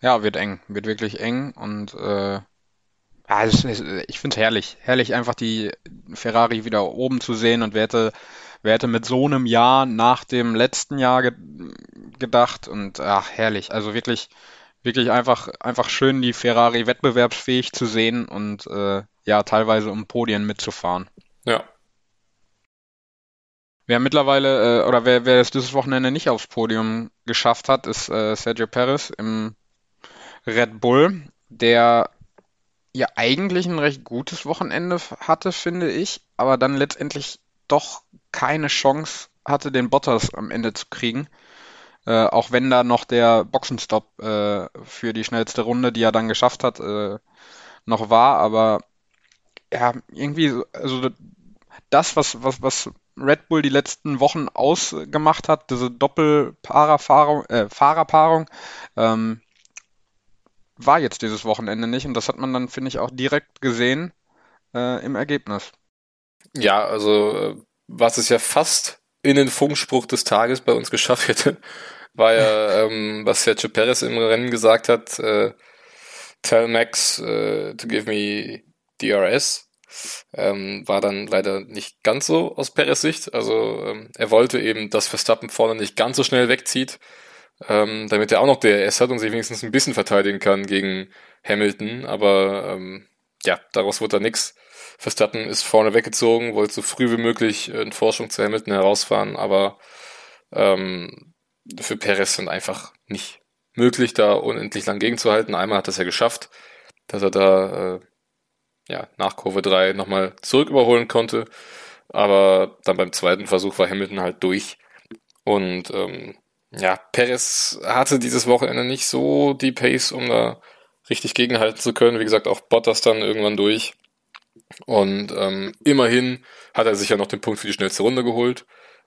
[SPEAKER 1] ja wird eng. Wird wirklich eng. Und äh, ja, ist, ich finde es herrlich. Herrlich einfach die Ferrari wieder oben zu sehen und wer hätte, wer hätte mit so einem Jahr nach dem letzten Jahr ge gedacht und ach, herrlich. Also wirklich wirklich einfach, einfach schön, die Ferrari wettbewerbsfähig zu sehen und äh, ja, teilweise um Podien mitzufahren.
[SPEAKER 2] Ja.
[SPEAKER 1] Wer mittlerweile, äh, oder wer, wer es dieses Wochenende nicht aufs Podium geschafft hat, ist äh, Sergio Perez im Red Bull, der ja eigentlich ein recht gutes Wochenende hatte, finde ich, aber dann letztendlich doch keine Chance hatte, den Bottas am Ende zu kriegen. Äh, auch wenn da noch der Boxenstopp äh, für die schnellste Runde, die er dann geschafft hat, äh, noch war. Aber ja, irgendwie, also das, was, was, was Red Bull die letzten Wochen ausgemacht hat, diese Doppelfahrerpaarung, äh, Fahrerpaarung, ähm, war jetzt dieses Wochenende nicht. Und das hat man dann, finde ich, auch direkt gesehen äh, im Ergebnis.
[SPEAKER 2] Ja, also äh, was es ja fast in den Funkspruch des Tages bei uns geschafft hätte, [laughs] war ja, ähm, was Sergio Perez im Rennen gesagt hat, äh, tell Max uh, to give me DRS. Ähm, war dann leider nicht ganz so aus Perez Sicht. Also ähm, er wollte eben, dass Verstappen vorne nicht ganz so schnell wegzieht, ähm, damit er auch noch DRS hat und sich wenigstens ein bisschen verteidigen kann gegen Hamilton. Aber ähm, ja, daraus wurde da nichts. Verstappen ist vorne weggezogen, wollte so früh wie möglich in Forschung zu Hamilton herausfahren, aber ähm, für Perez dann einfach nicht möglich, da unendlich lang gegenzuhalten. Einmal hat er es ja geschafft, dass er da äh, ja, nach Kurve 3 nochmal zurück überholen konnte. Aber dann beim zweiten Versuch war Hamilton halt durch. Und ähm, ja, Perez hatte dieses Wochenende nicht so die Pace, um da richtig gegenhalten zu können. Wie gesagt, auch Bottas dann irgendwann durch. Und ähm, immerhin hat er sich ja noch den Punkt für die schnellste Runde geholt.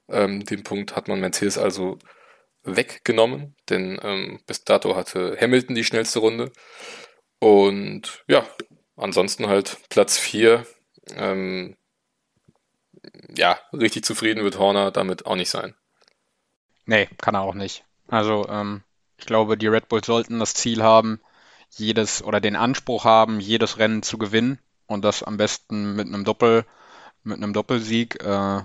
[SPEAKER 2] Ähm, den Punkt hat man Mercedes also weggenommen, denn ähm, bis dato hatte Hamilton die schnellste Runde. Und ja, ansonsten halt Platz 4. Ähm, ja, richtig zufrieden wird Horner damit auch nicht sein.
[SPEAKER 1] Nee, kann er auch nicht. Also ähm, ich glaube, die Red Bulls sollten das Ziel haben, jedes oder den Anspruch haben, jedes Rennen zu gewinnen und das am besten mit einem Doppel, mit einem Doppelsieg. Äh,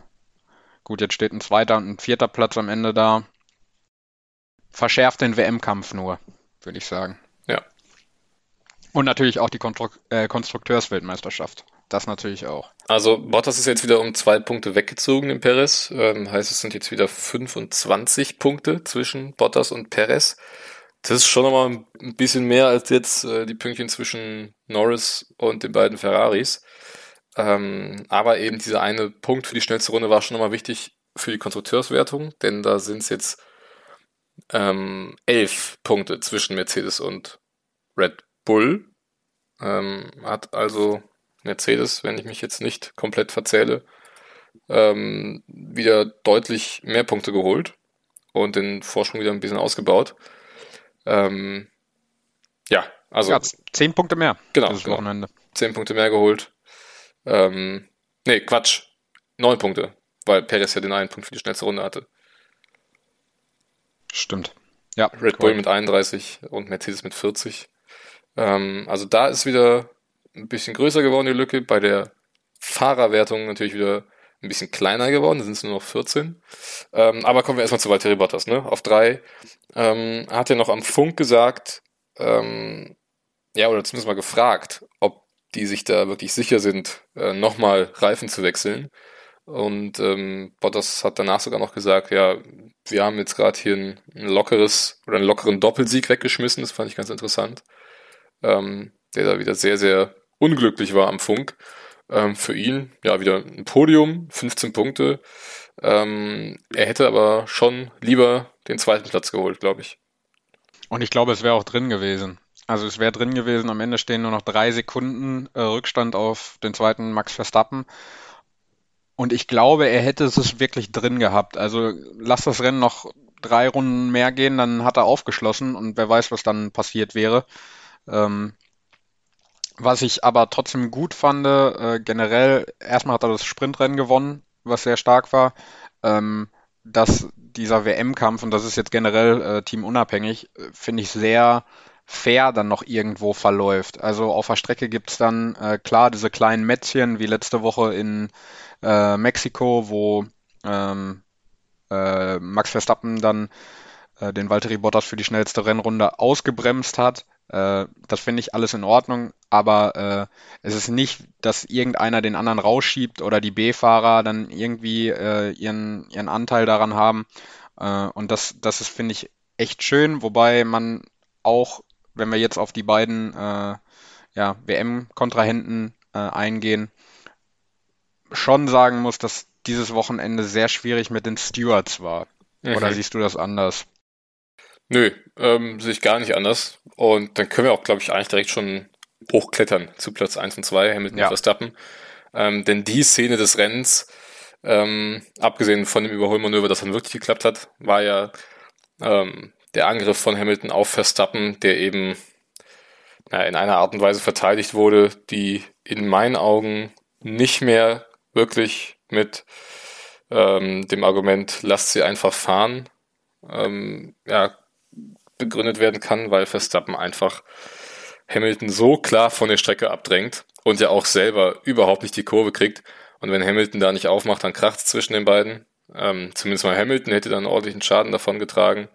[SPEAKER 1] gut, jetzt steht ein zweiter und ein vierter Platz am Ende da. Verschärft den WM-Kampf nur, würde ich sagen. Und natürlich auch die Konstru äh, Konstrukteursweltmeisterschaft. Das natürlich auch.
[SPEAKER 2] Also Bottas ist jetzt wieder um zwei Punkte weggezogen in Perez. Ähm, heißt, es sind jetzt wieder 25 Punkte zwischen Bottas und Perez. Das ist schon nochmal ein bisschen mehr als jetzt äh, die Pünktchen zwischen Norris und den beiden Ferraris. Ähm, aber eben dieser eine Punkt für die schnellste Runde war schon nochmal wichtig für die Konstrukteurswertung, denn da sind es jetzt ähm, elf Punkte zwischen Mercedes und Red Bull. Ähm, hat also Mercedes, wenn ich mich jetzt nicht komplett verzähle, ähm, wieder deutlich mehr Punkte geholt und den Vorsprung wieder ein bisschen ausgebaut. Ähm, ja, also. Ja,
[SPEAKER 1] zehn Punkte mehr.
[SPEAKER 2] Genau. Dieses genau. Wochenende. Zehn Punkte mehr geholt. Ähm, nee, Quatsch. Neun Punkte, weil Perez ja den einen Punkt für die schnellste Runde hatte.
[SPEAKER 1] Stimmt.
[SPEAKER 2] Ja. Red Bull mit 31 und Mercedes mit 40. Ähm, also da ist wieder ein bisschen größer geworden, die Lücke. Bei der Fahrerwertung natürlich wieder ein bisschen kleiner geworden, da sind es nur noch 14. Ähm, aber kommen wir erstmal zu Valtteri Bottas, ne? Auf drei. Ähm, hat er noch am Funk gesagt, ähm, ja, oder zumindest mal gefragt, ob die sich da wirklich sicher sind, äh, nochmal Reifen zu wechseln. Und ähm, Bottas hat danach sogar noch gesagt, ja, wir haben jetzt gerade hier ein, ein, lockeres oder einen lockeren Doppelsieg weggeschmissen, das fand ich ganz interessant. Ähm, der da wieder sehr, sehr unglücklich war am Funk. Ähm, für ihn, ja, wieder ein Podium, 15 Punkte. Ähm, er hätte aber schon lieber den zweiten Platz geholt, glaube ich.
[SPEAKER 1] Und ich glaube, es wäre auch drin gewesen. Also es wäre drin gewesen, am Ende stehen nur noch drei Sekunden äh, Rückstand auf den zweiten Max Verstappen. Und ich glaube, er hätte es wirklich drin gehabt. Also lass das Rennen noch drei Runden mehr gehen, dann hat er aufgeschlossen und wer weiß, was dann passiert wäre. Ähm, was ich aber trotzdem gut fand, äh, generell, erstmal hat er das Sprintrennen gewonnen, was sehr stark war. Ähm, dass dieser WM-Kampf, und das ist jetzt generell äh, teamunabhängig, äh, finde ich sehr fair dann noch irgendwo verläuft. Also auf der Strecke gibt's dann äh, klar diese kleinen Mätzchen wie letzte Woche in äh, Mexiko, wo ähm, äh, Max Verstappen dann äh, den Valtteri Bottas für die schnellste Rennrunde ausgebremst hat. Äh, das finde ich alles in Ordnung, aber äh, es ist nicht, dass irgendeiner den anderen rausschiebt oder die B-Fahrer dann irgendwie äh, ihren, ihren Anteil daran haben. Äh, und das, das ist, finde ich, echt schön, wobei man auch, wenn wir jetzt auf die beiden äh, ja, WM-Kontrahenten eingehen, schon sagen muss, dass dieses Wochenende sehr schwierig mit den Stewards war. Mhm. Oder siehst du das anders?
[SPEAKER 2] Nö, ähm, sehe ich gar nicht anders. Und dann können wir auch, glaube ich, eigentlich direkt schon hochklettern zu Platz 1 und 2, Hamilton ja. und Verstappen. Ähm, denn die Szene des Rennens, ähm, abgesehen von dem Überholmanöver, das dann wirklich geklappt hat, war ja ähm, der Angriff von Hamilton auf Verstappen, der eben na, in einer Art und Weise verteidigt wurde, die in meinen Augen nicht mehr wirklich mit ähm, dem Argument, lasst sie einfach fahren, ähm, ja, begründet werden kann, weil Verstappen einfach Hamilton so klar von der Strecke abdrängt und ja auch selber überhaupt nicht die Kurve kriegt. Und wenn Hamilton da nicht aufmacht, dann kracht es zwischen den beiden. Ähm, zumindest mal Hamilton hätte dann ordentlichen Schaden davon getragen.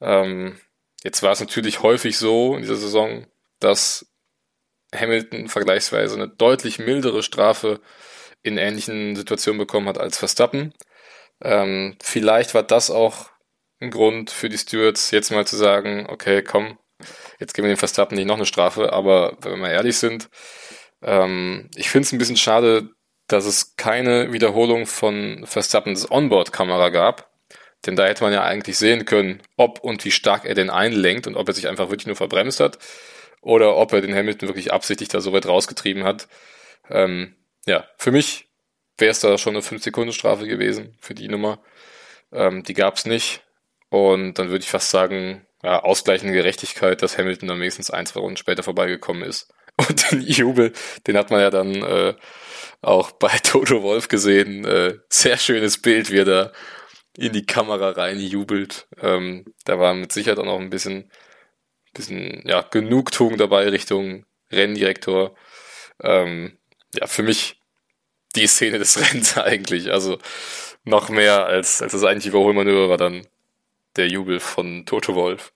[SPEAKER 2] Ähm, jetzt war es natürlich häufig so in dieser Saison, dass Hamilton vergleichsweise eine deutlich mildere Strafe in ähnlichen Situationen bekommen hat als Verstappen. Ähm, vielleicht war das auch ein Grund für die Stewards, jetzt mal zu sagen, okay, komm, jetzt geben wir dem Verstappen nicht noch eine Strafe, aber wenn wir mal ehrlich sind, ähm, ich finde es ein bisschen schade, dass es keine Wiederholung von Verstappens Onboard-Kamera gab. Denn da hätte man ja eigentlich sehen können, ob und wie stark er den einlenkt und ob er sich einfach wirklich nur verbremst hat oder ob er den Hamilton wirklich absichtlich da so weit rausgetrieben hat. Ähm, ja, für mich wäre es da schon eine 5-Sekunden-Strafe gewesen für die Nummer. Ähm, die gab es nicht. Und dann würde ich fast sagen, ja, ausgleichende Gerechtigkeit, dass Hamilton dann wenigstens ein, zwei Runden später vorbeigekommen ist. [laughs] Und den Jubel, den hat man ja dann äh, auch bei [laughs] Toto Wolf gesehen. Äh, sehr schönes Bild, wie er da in die Kamera rein jubelt. Ähm, da war mit Sicherheit auch noch ein bisschen, bisschen ja, Genugtuung dabei Richtung Renndirektor. Ähm, ja, für mich die Szene des [laughs] Rennens eigentlich. Also noch mehr als, als das eigentliche Überholmanöver war dann der Jubel von Toto Wolf.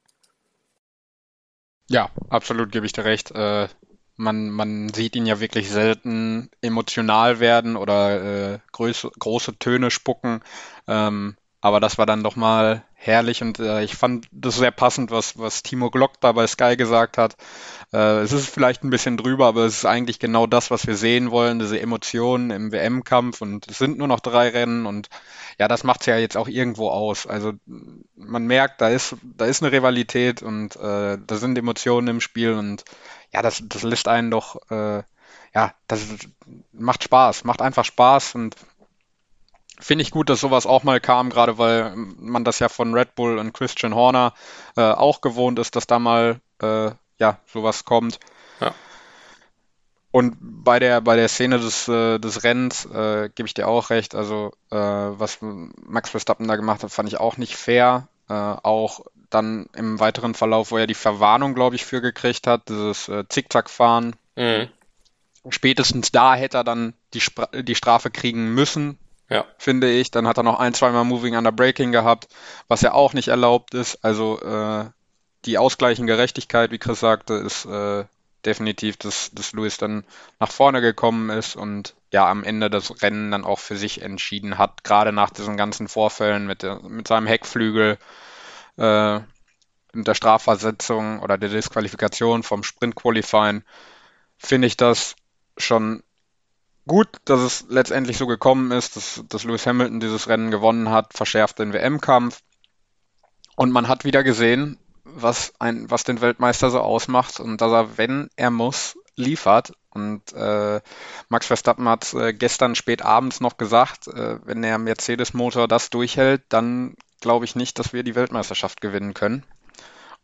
[SPEAKER 1] Ja, absolut gebe ich dir recht. Äh, man, man sieht ihn ja wirklich selten emotional werden oder äh, große, große Töne spucken. Ähm, aber das war dann doch mal herrlich und äh, ich fand das sehr passend, was, was Timo Glock da bei Sky gesagt hat. Äh, es ist vielleicht ein bisschen drüber, aber es ist eigentlich genau das, was wir sehen wollen, diese Emotionen im WM-Kampf und es sind nur noch drei Rennen und ja, das macht es ja jetzt auch irgendwo aus. Also man merkt, da ist, da ist eine Rivalität und äh, da sind Emotionen im Spiel und ja, das, das lässt einen doch, äh, ja, das macht Spaß, macht einfach Spaß und finde ich gut, dass sowas auch mal kam, gerade weil man das ja von Red Bull und Christian Horner äh, auch gewohnt ist, dass da mal äh, ja sowas kommt. Ja. Und bei der bei der Szene des, äh, des Rennens äh, gebe ich dir auch recht. Also äh, was Max Verstappen da gemacht hat, fand ich auch nicht fair. Äh, auch dann im weiteren Verlauf, wo er die Verwarnung, glaube ich, für gekriegt hat, dieses äh, Zickzack-Fahren. Mhm. Spätestens da hätte er dann die, Spra die Strafe kriegen müssen, ja. finde ich. Dann hat er noch ein, zweimal Moving Under Breaking gehabt, was ja auch nicht erlaubt ist. Also äh, die ausgleichende Gerechtigkeit, wie Chris sagte, ist äh, definitiv, dass, dass Lewis dann nach vorne gekommen ist und ja am Ende das Rennen dann auch für sich entschieden hat, gerade nach diesen ganzen Vorfällen mit, der, mit seinem Heckflügel äh, der Strafversetzung oder der Disqualifikation vom Sprint Qualifying finde ich das schon gut, dass es letztendlich so gekommen ist, dass, dass Lewis Hamilton dieses Rennen gewonnen hat, verschärft den WM-Kampf. Und man hat wieder gesehen, was, ein, was den Weltmeister so ausmacht und dass er, wenn er muss, liefert. Und äh, Max Verstappen hat äh, gestern spät abends noch gesagt, äh, wenn der Mercedes-Motor das durchhält, dann glaube ich nicht, dass wir die Weltmeisterschaft gewinnen können.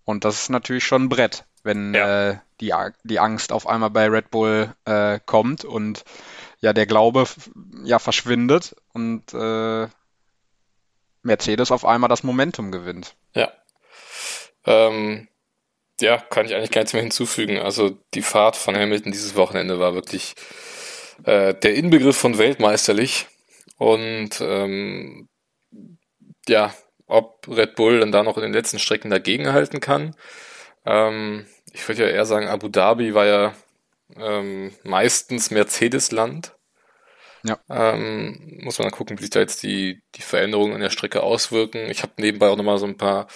[SPEAKER 1] Und das ist natürlich schon ein Brett, wenn ja. äh, die, die Angst auf einmal bei Red Bull äh, kommt und ja der Glaube ja verschwindet und äh, Mercedes auf einmal das Momentum gewinnt.
[SPEAKER 2] Ja. Ähm, ja, kann ich eigentlich gar nichts mehr hinzufügen. Also die Fahrt von Hamilton dieses Wochenende war wirklich äh, der Inbegriff von weltmeisterlich. Und ähm, ja, ob Red Bull dann da noch in den letzten Strecken dagegenhalten kann. Ähm, ich würde ja eher sagen, Abu Dhabi war ja ähm, meistens Mercedes-Land. Ja. Ähm, muss man dann gucken, wie sich da jetzt die, die Veränderungen an der Strecke auswirken. Ich habe nebenbei auch nochmal so ein paar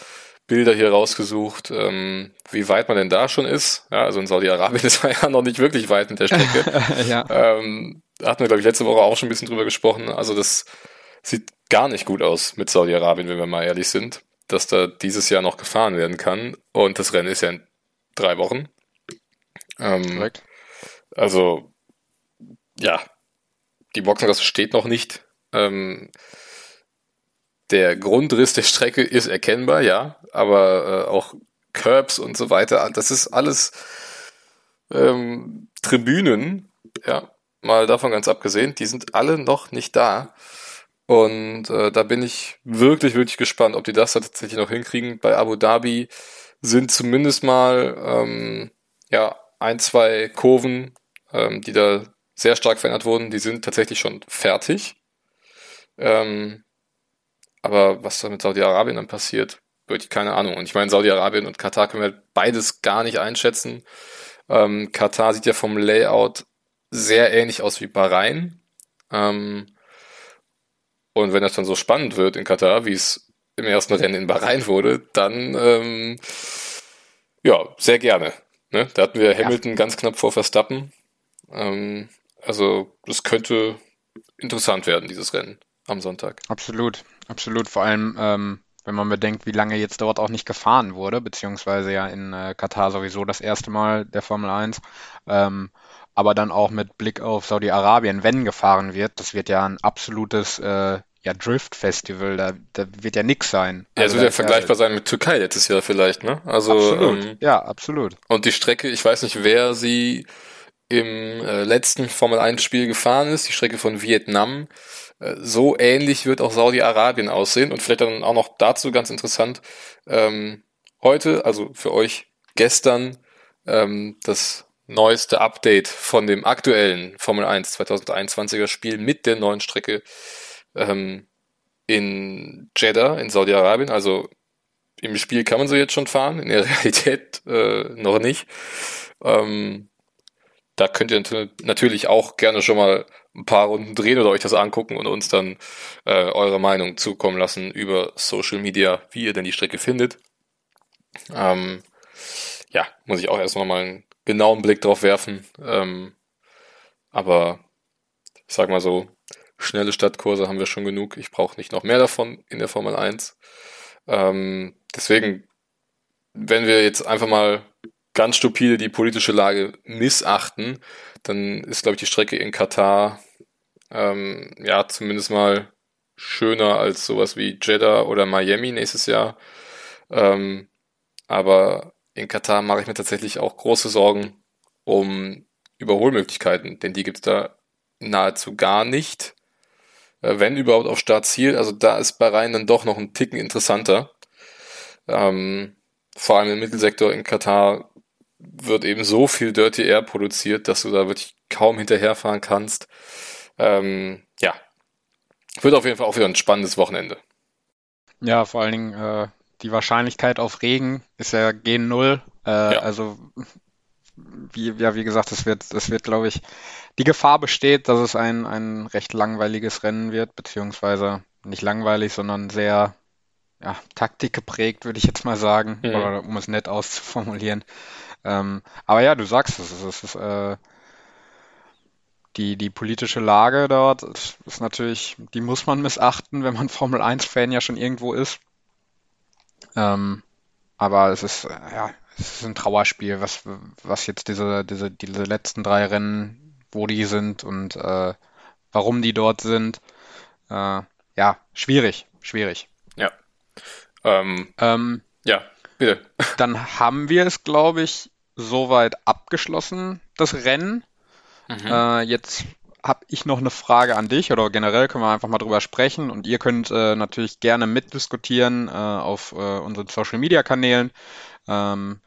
[SPEAKER 2] Bilder hier rausgesucht, ähm, wie weit man denn da schon ist. Ja, also in Saudi-Arabien [laughs] ist man ja noch nicht wirklich weit mit der Strecke. [laughs] ja. ähm, da hatten wir, glaube ich, letzte Woche auch schon ein bisschen drüber gesprochen. Also das sieht gar nicht gut aus mit Saudi-Arabien, wenn wir mal ehrlich sind, dass da dieses Jahr noch gefahren werden kann. Und das Rennen ist ja in drei Wochen. Ähm, also, ja, die Boxengasse steht noch nicht. Ähm, der Grundriss der Strecke ist erkennbar, ja, aber äh, auch Curbs und so weiter, das ist alles ähm, Tribünen, ja, mal davon ganz abgesehen, die sind alle noch nicht da. Und äh, da bin ich wirklich, wirklich gespannt, ob die das tatsächlich noch hinkriegen. Bei Abu Dhabi sind zumindest mal ähm, ja, ein, zwei Kurven, ähm, die da sehr stark verändert wurden, die sind tatsächlich schon fertig. Ähm, aber was da mit Saudi-Arabien dann passiert, wirklich keine Ahnung. Und ich meine, Saudi-Arabien und Katar können wir beides gar nicht einschätzen. Ähm, Katar sieht ja vom Layout sehr ähnlich aus wie Bahrain. Ähm, und wenn das dann so spannend wird in Katar, wie es im ersten Rennen in Bahrain wurde, dann ähm, ja, sehr gerne. Ne? Da hatten wir Hamilton ja. ganz knapp vor Verstappen. Ähm, also das könnte interessant werden, dieses Rennen am Sonntag.
[SPEAKER 1] Absolut, absolut. Vor allem, ähm, wenn man bedenkt, wie lange jetzt dort auch nicht gefahren wurde, beziehungsweise ja in äh, Katar sowieso das erste Mal der Formel 1. Ähm, aber dann auch mit Blick auf Saudi-Arabien, wenn gefahren wird, das wird ja ein absolutes äh, ja, Drift-Festival, da, da wird ja nix sein.
[SPEAKER 2] Ja, also, wird ja vergleichbar ja, sein mit Türkei letztes Jahr vielleicht, ne? Also,
[SPEAKER 1] absolut. Ähm, ja, absolut.
[SPEAKER 2] Und die Strecke, ich weiß nicht, wer sie im äh, letzten Formel 1 Spiel gefahren ist, die Strecke von Vietnam. Äh, so ähnlich wird auch Saudi-Arabien aussehen und vielleicht dann auch noch dazu ganz interessant. Ähm, heute, also für euch gestern, ähm, das neueste Update von dem aktuellen Formel 1 2021er Spiel mit der neuen Strecke ähm, in Jeddah in Saudi-Arabien. Also im Spiel kann man so jetzt schon fahren, in der [laughs] Realität äh, noch nicht. Ähm, da könnt ihr natürlich auch gerne schon mal ein paar Runden drehen oder euch das angucken und uns dann äh, eure Meinung zukommen lassen über Social Media, wie ihr denn die Strecke findet. Ähm, ja, muss ich auch erst noch mal einen genauen Blick drauf werfen. Ähm, aber ich sag mal so, schnelle Stadtkurse haben wir schon genug. Ich brauche nicht noch mehr davon in der Formel 1. Ähm, deswegen, wenn wir jetzt einfach mal ganz stupide die politische Lage missachten, dann ist, glaube ich, die Strecke in Katar ähm, ja zumindest mal schöner als sowas wie Jeddah oder Miami nächstes Jahr. Ähm, aber in Katar mache ich mir tatsächlich auch große Sorgen um Überholmöglichkeiten, denn die gibt es da nahezu gar nicht. Äh, wenn überhaupt auf Startziel. Also da ist Bahrain dann doch noch ein Ticken interessanter. Ähm, vor allem im Mittelsektor in Katar wird eben so viel Dirty Air produziert, dass du da wirklich kaum hinterherfahren kannst. Ähm, ja, wird auf jeden Fall auch wieder ein spannendes Wochenende.
[SPEAKER 1] Ja, vor allen Dingen äh, die Wahrscheinlichkeit auf Regen ist ja gen Null. Äh, ja. Also wie, ja, wie gesagt, es wird, es wird, glaube ich, die Gefahr besteht, dass es ein, ein recht langweiliges Rennen wird, beziehungsweise nicht langweilig, sondern sehr ja, Taktik geprägt, würde ich jetzt mal sagen, mhm. oder um es nett auszuformulieren. Ähm, aber ja, du sagst es, es ist äh, die, die politische Lage dort ist natürlich, die muss man missachten, wenn man [laughs] Formel 1-Fan ja schon irgendwo ist. Ähm, aber es ist, ja, es ist ein Trauerspiel, was, was jetzt diese, diese, diese letzten drei Rennen, wo die sind und äh, warum die dort sind. Äh, ja, schwierig, schwierig.
[SPEAKER 2] Ja. Ähm, ähm, ja, bitte.
[SPEAKER 1] Dann haben wir es, glaube ich, soweit abgeschlossen, das Rennen. Mhm. Äh, jetzt habe ich noch eine Frage an dich oder generell können wir einfach mal drüber sprechen und ihr könnt äh, natürlich gerne mitdiskutieren äh, auf äh, unseren Social Media Kanälen, ähm,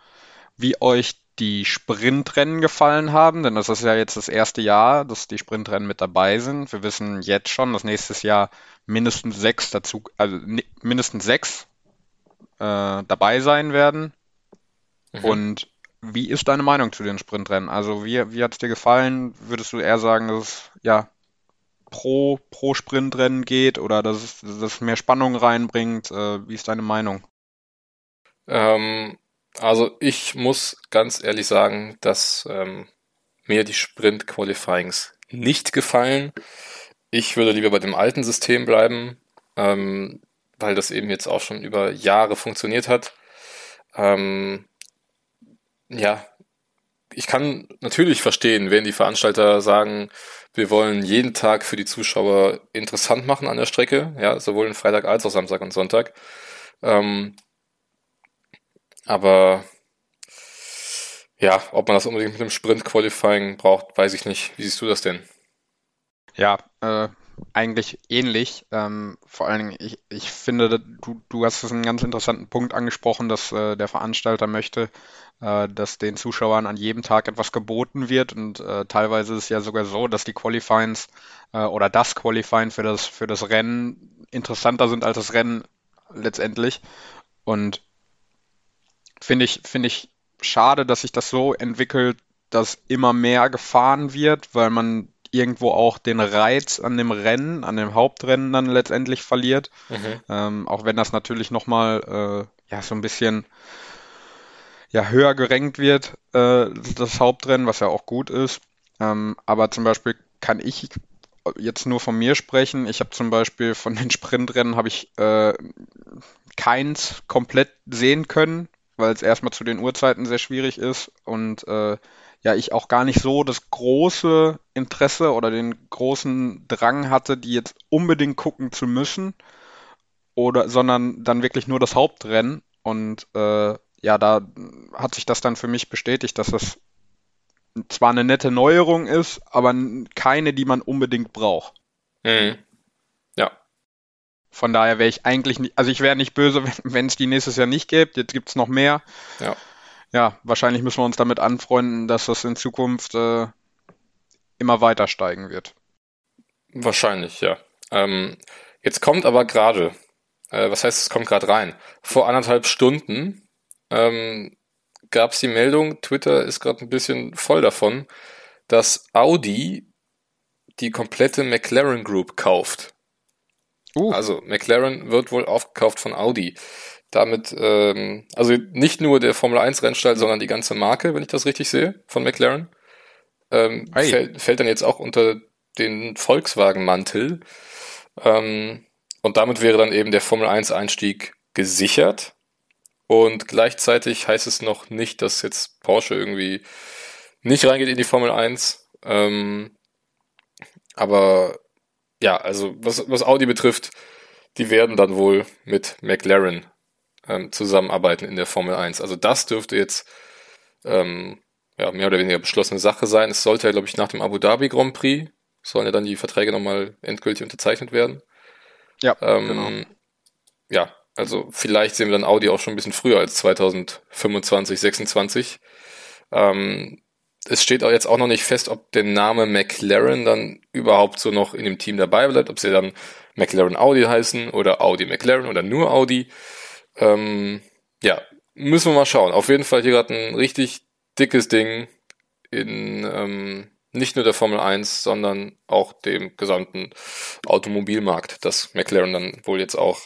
[SPEAKER 1] wie euch die Sprintrennen gefallen haben, denn das ist ja jetzt das erste Jahr, dass die Sprintrennen mit dabei sind. Wir wissen jetzt schon, dass nächstes Jahr mindestens sechs dazu, also mindestens sechs äh, dabei sein werden. Mhm. Und wie ist deine Meinung zu den Sprintrennen? Also wie, wie hat es dir gefallen? Würdest du eher sagen, dass es ja pro, pro Sprintrennen geht oder dass es, dass es mehr Spannung reinbringt? Äh, wie ist deine Meinung?
[SPEAKER 2] Ähm, also ich muss ganz ehrlich sagen, dass ähm, mir die Sprint-Qualifyings nicht gefallen. Ich würde lieber bei dem alten System bleiben, ähm, weil das eben jetzt auch schon über Jahre funktioniert hat. Ähm, ja, ich kann natürlich verstehen, wenn die Veranstalter sagen, wir wollen jeden Tag für die Zuschauer interessant machen an der Strecke, ja, sowohl den Freitag als auch Samstag und Sonntag. Ähm, aber ja, ob man das unbedingt mit dem Sprint-Qualifying braucht, weiß ich nicht. Wie siehst du das denn?
[SPEAKER 1] Ja, äh, eigentlich ähnlich. Ähm, vor allen Dingen, ich, ich finde, du, du hast einen ganz interessanten Punkt angesprochen, dass äh, der Veranstalter möchte, äh, dass den Zuschauern an jedem Tag etwas geboten wird. Und äh, teilweise ist es ja sogar so, dass die Qualifyings äh, oder das Qualifying für das, für das Rennen interessanter sind als das Rennen letztendlich. Und finde ich, finde ich schade, dass sich das so entwickelt, dass immer mehr gefahren wird, weil man irgendwo auch den Reiz an dem Rennen, an dem Hauptrennen dann letztendlich verliert. Mhm. Ähm, auch wenn das natürlich nochmal äh, ja so ein bisschen ja, höher gerankt wird, äh, das Hauptrennen, was ja auch gut ist. Ähm, aber zum Beispiel kann ich jetzt nur von mir sprechen. Ich habe zum Beispiel von den Sprintrennen habe ich äh, keins komplett sehen können, weil es erstmal zu den Uhrzeiten sehr schwierig ist und äh, ja, ich auch gar nicht so das große Interesse oder den großen Drang hatte, die jetzt unbedingt gucken zu müssen, oder, sondern dann wirklich nur das Hauptrennen. Und äh, ja, da hat sich das dann für mich bestätigt, dass das zwar eine nette Neuerung ist, aber keine, die man unbedingt braucht.
[SPEAKER 2] Mhm. Ja.
[SPEAKER 1] Von daher wäre ich eigentlich nicht, also ich wäre nicht böse, [laughs] wenn es die nächstes Jahr nicht gibt. Jetzt gibt es noch mehr.
[SPEAKER 2] Ja
[SPEAKER 1] ja, wahrscheinlich müssen wir uns damit anfreunden, dass das in Zukunft äh, immer weiter steigen wird.
[SPEAKER 2] Wahrscheinlich, ja. Ähm, jetzt kommt aber gerade, äh, was heißt, es kommt gerade rein? Vor anderthalb Stunden ähm, gab es die Meldung, Twitter ist gerade ein bisschen voll davon, dass Audi die komplette McLaren Group kauft. Uh. Also McLaren wird wohl aufgekauft von Audi damit, ähm, also nicht nur der Formel 1 Rennstall, sondern die ganze Marke, wenn ich das richtig sehe, von McLaren, ähm, fällt, fällt dann jetzt auch unter den Volkswagen-Mantel. Ähm, und damit wäre dann eben der Formel 1 Einstieg gesichert. Und gleichzeitig heißt es noch nicht, dass jetzt Porsche irgendwie nicht reingeht in die Formel 1. Ähm, aber ja, also was, was Audi betrifft, die werden dann wohl mit McLaren ähm, zusammenarbeiten in der Formel 1. Also das dürfte jetzt ähm, ja, mehr oder weniger beschlossene Sache sein. Es sollte ja, glaube ich, nach dem Abu Dhabi Grand Prix sollen ja dann die Verträge nochmal endgültig unterzeichnet werden.
[SPEAKER 1] Ja, ähm, genau.
[SPEAKER 2] Ja, also vielleicht sehen wir dann Audi auch schon ein bisschen früher als 2025, 26. Ähm, es steht auch jetzt auch noch nicht fest, ob der Name McLaren dann überhaupt so noch in dem Team dabei bleibt, ob sie dann McLaren Audi heißen oder Audi McLaren oder nur Audi. Ähm, ja, müssen wir mal schauen. Auf jeden Fall hier gerade ein richtig dickes Ding in ähm, nicht nur der Formel 1, sondern auch dem gesamten Automobilmarkt, dass McLaren dann wohl jetzt auch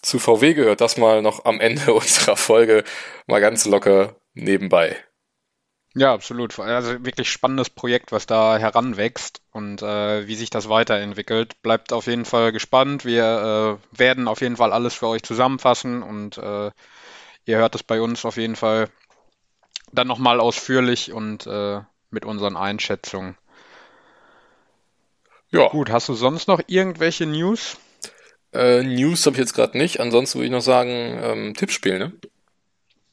[SPEAKER 2] zu VW gehört. Das mal noch am Ende [laughs] unserer Folge mal ganz locker nebenbei.
[SPEAKER 1] Ja, absolut. Also wirklich spannendes Projekt, was da heranwächst und äh, wie sich das weiterentwickelt. Bleibt auf jeden Fall gespannt. Wir äh, werden auf jeden Fall alles für euch zusammenfassen und äh, ihr hört es bei uns auf jeden Fall dann nochmal ausführlich und äh, mit unseren Einschätzungen. Ja. Gut, hast du sonst noch irgendwelche News?
[SPEAKER 2] Äh, News habe ich jetzt gerade nicht. Ansonsten würde ich noch sagen, ähm, Tippspiel, ne?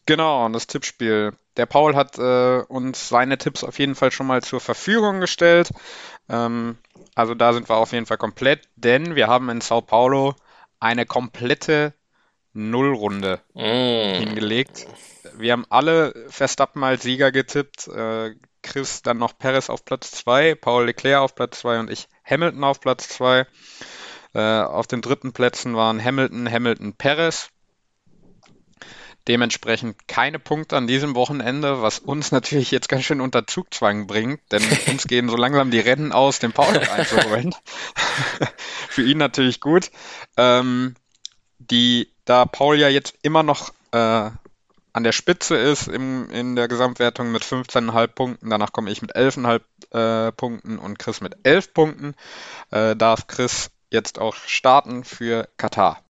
[SPEAKER 1] Genau, das Tippspiel. Der Paul hat äh, uns seine Tipps auf jeden Fall schon mal zur Verfügung gestellt. Ähm, also da sind wir auf jeden Fall komplett, denn wir haben in Sao Paulo eine komplette Nullrunde mm. hingelegt. Wir haben alle Verstappen als Sieger getippt. Äh, Chris dann noch Perez auf Platz 2, Paul Leclerc auf Platz 2 und ich Hamilton auf Platz 2. Äh, auf den dritten Plätzen waren Hamilton, Hamilton, Perez. Dementsprechend keine Punkte an diesem Wochenende, was uns natürlich jetzt ganz schön unter Zugzwang bringt, denn [laughs] uns gehen so langsam die Rennen aus, den Paul einzuholen. [laughs] Für ihn natürlich gut. Ähm, die, da Paul ja jetzt immer noch äh, an der Spitze ist im, in der Gesamtwertung mit 15,5 Punkten, danach komme ich mit 11,5 äh, Punkten und Chris mit 11 Punkten, äh, darf Chris jetzt auch starten für Katar.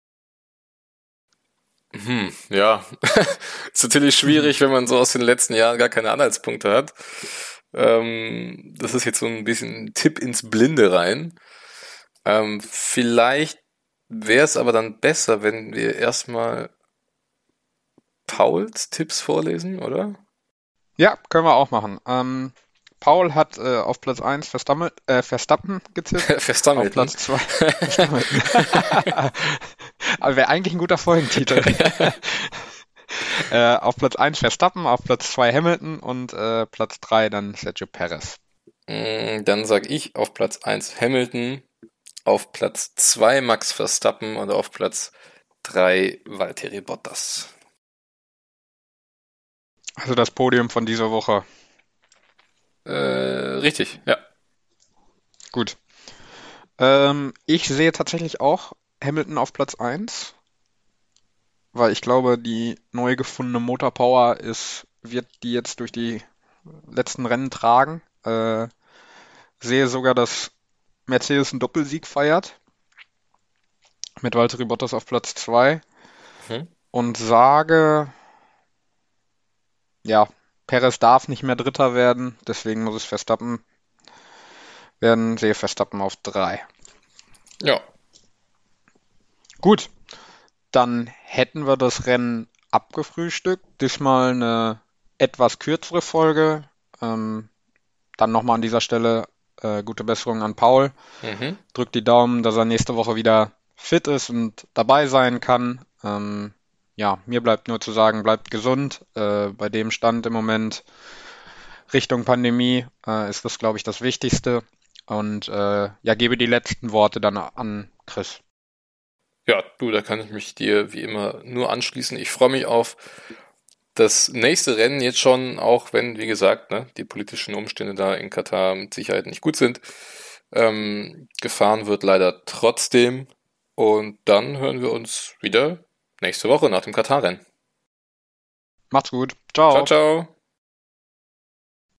[SPEAKER 2] Hm, ja, [laughs] ist natürlich schwierig, wenn man so aus den letzten Jahren gar keine Anhaltspunkte hat. Ähm, das ist jetzt so ein bisschen Tipp ins Blinde rein. Ähm, vielleicht wäre es aber dann besser, wenn wir erstmal Pauls Tipps vorlesen, oder?
[SPEAKER 1] Ja, können wir auch machen. Ähm, Paul hat äh, auf Platz 1 Verstappen, äh, Verstappen gezippt. [laughs]
[SPEAKER 2] Verstappen.
[SPEAKER 1] Auf Platz 2. [laughs] Aber wäre eigentlich ein guter Folgentitel. [laughs] äh, auf Platz 1 Verstappen, auf Platz 2 Hamilton und äh, Platz 3 dann Sergio Perez.
[SPEAKER 2] Mm, Dann sage ich auf Platz 1 Hamilton, auf Platz 2 Max Verstappen und auf Platz 3 Valtteri Bottas.
[SPEAKER 1] Also das Podium von dieser Woche.
[SPEAKER 2] Äh, richtig, ja.
[SPEAKER 1] Gut. Ähm, ich sehe tatsächlich auch Hamilton auf Platz 1, weil ich glaube, die neu gefundene Motorpower ist, wird die jetzt durch die letzten Rennen tragen. Äh, sehe sogar, dass Mercedes einen Doppelsieg feiert. Mit Valtteri Bottas auf Platz 2.
[SPEAKER 2] Mhm.
[SPEAKER 1] Und sage, ja, Perez darf nicht mehr Dritter werden, deswegen muss es Verstappen werden. Sehe Verstappen auf 3.
[SPEAKER 2] Ja,
[SPEAKER 1] Gut, dann hätten wir das Rennen abgefrühstückt. Diesmal eine etwas kürzere Folge. Ähm, dann nochmal an dieser Stelle äh, gute Besserung an Paul.
[SPEAKER 2] mhm.
[SPEAKER 1] Drückt die Daumen, dass er nächste Woche wieder fit ist und dabei sein kann. Ähm, ja, mir bleibt nur zu sagen, bleibt gesund. Äh, bei dem Stand im Moment Richtung Pandemie äh, ist das, glaube ich, das Wichtigste. Und äh, ja, gebe die letzten Worte dann an Chris.
[SPEAKER 2] Ja, du, da kann ich mich dir wie immer nur anschließen. Ich freue mich auf das nächste Rennen jetzt schon, auch wenn, wie gesagt, ne, die politischen Umstände da in Katar mit Sicherheit nicht gut sind. Ähm, gefahren wird leider trotzdem. Und dann hören wir uns wieder nächste Woche nach dem Katar-Rennen.
[SPEAKER 1] Macht's gut.
[SPEAKER 2] Ciao, ciao.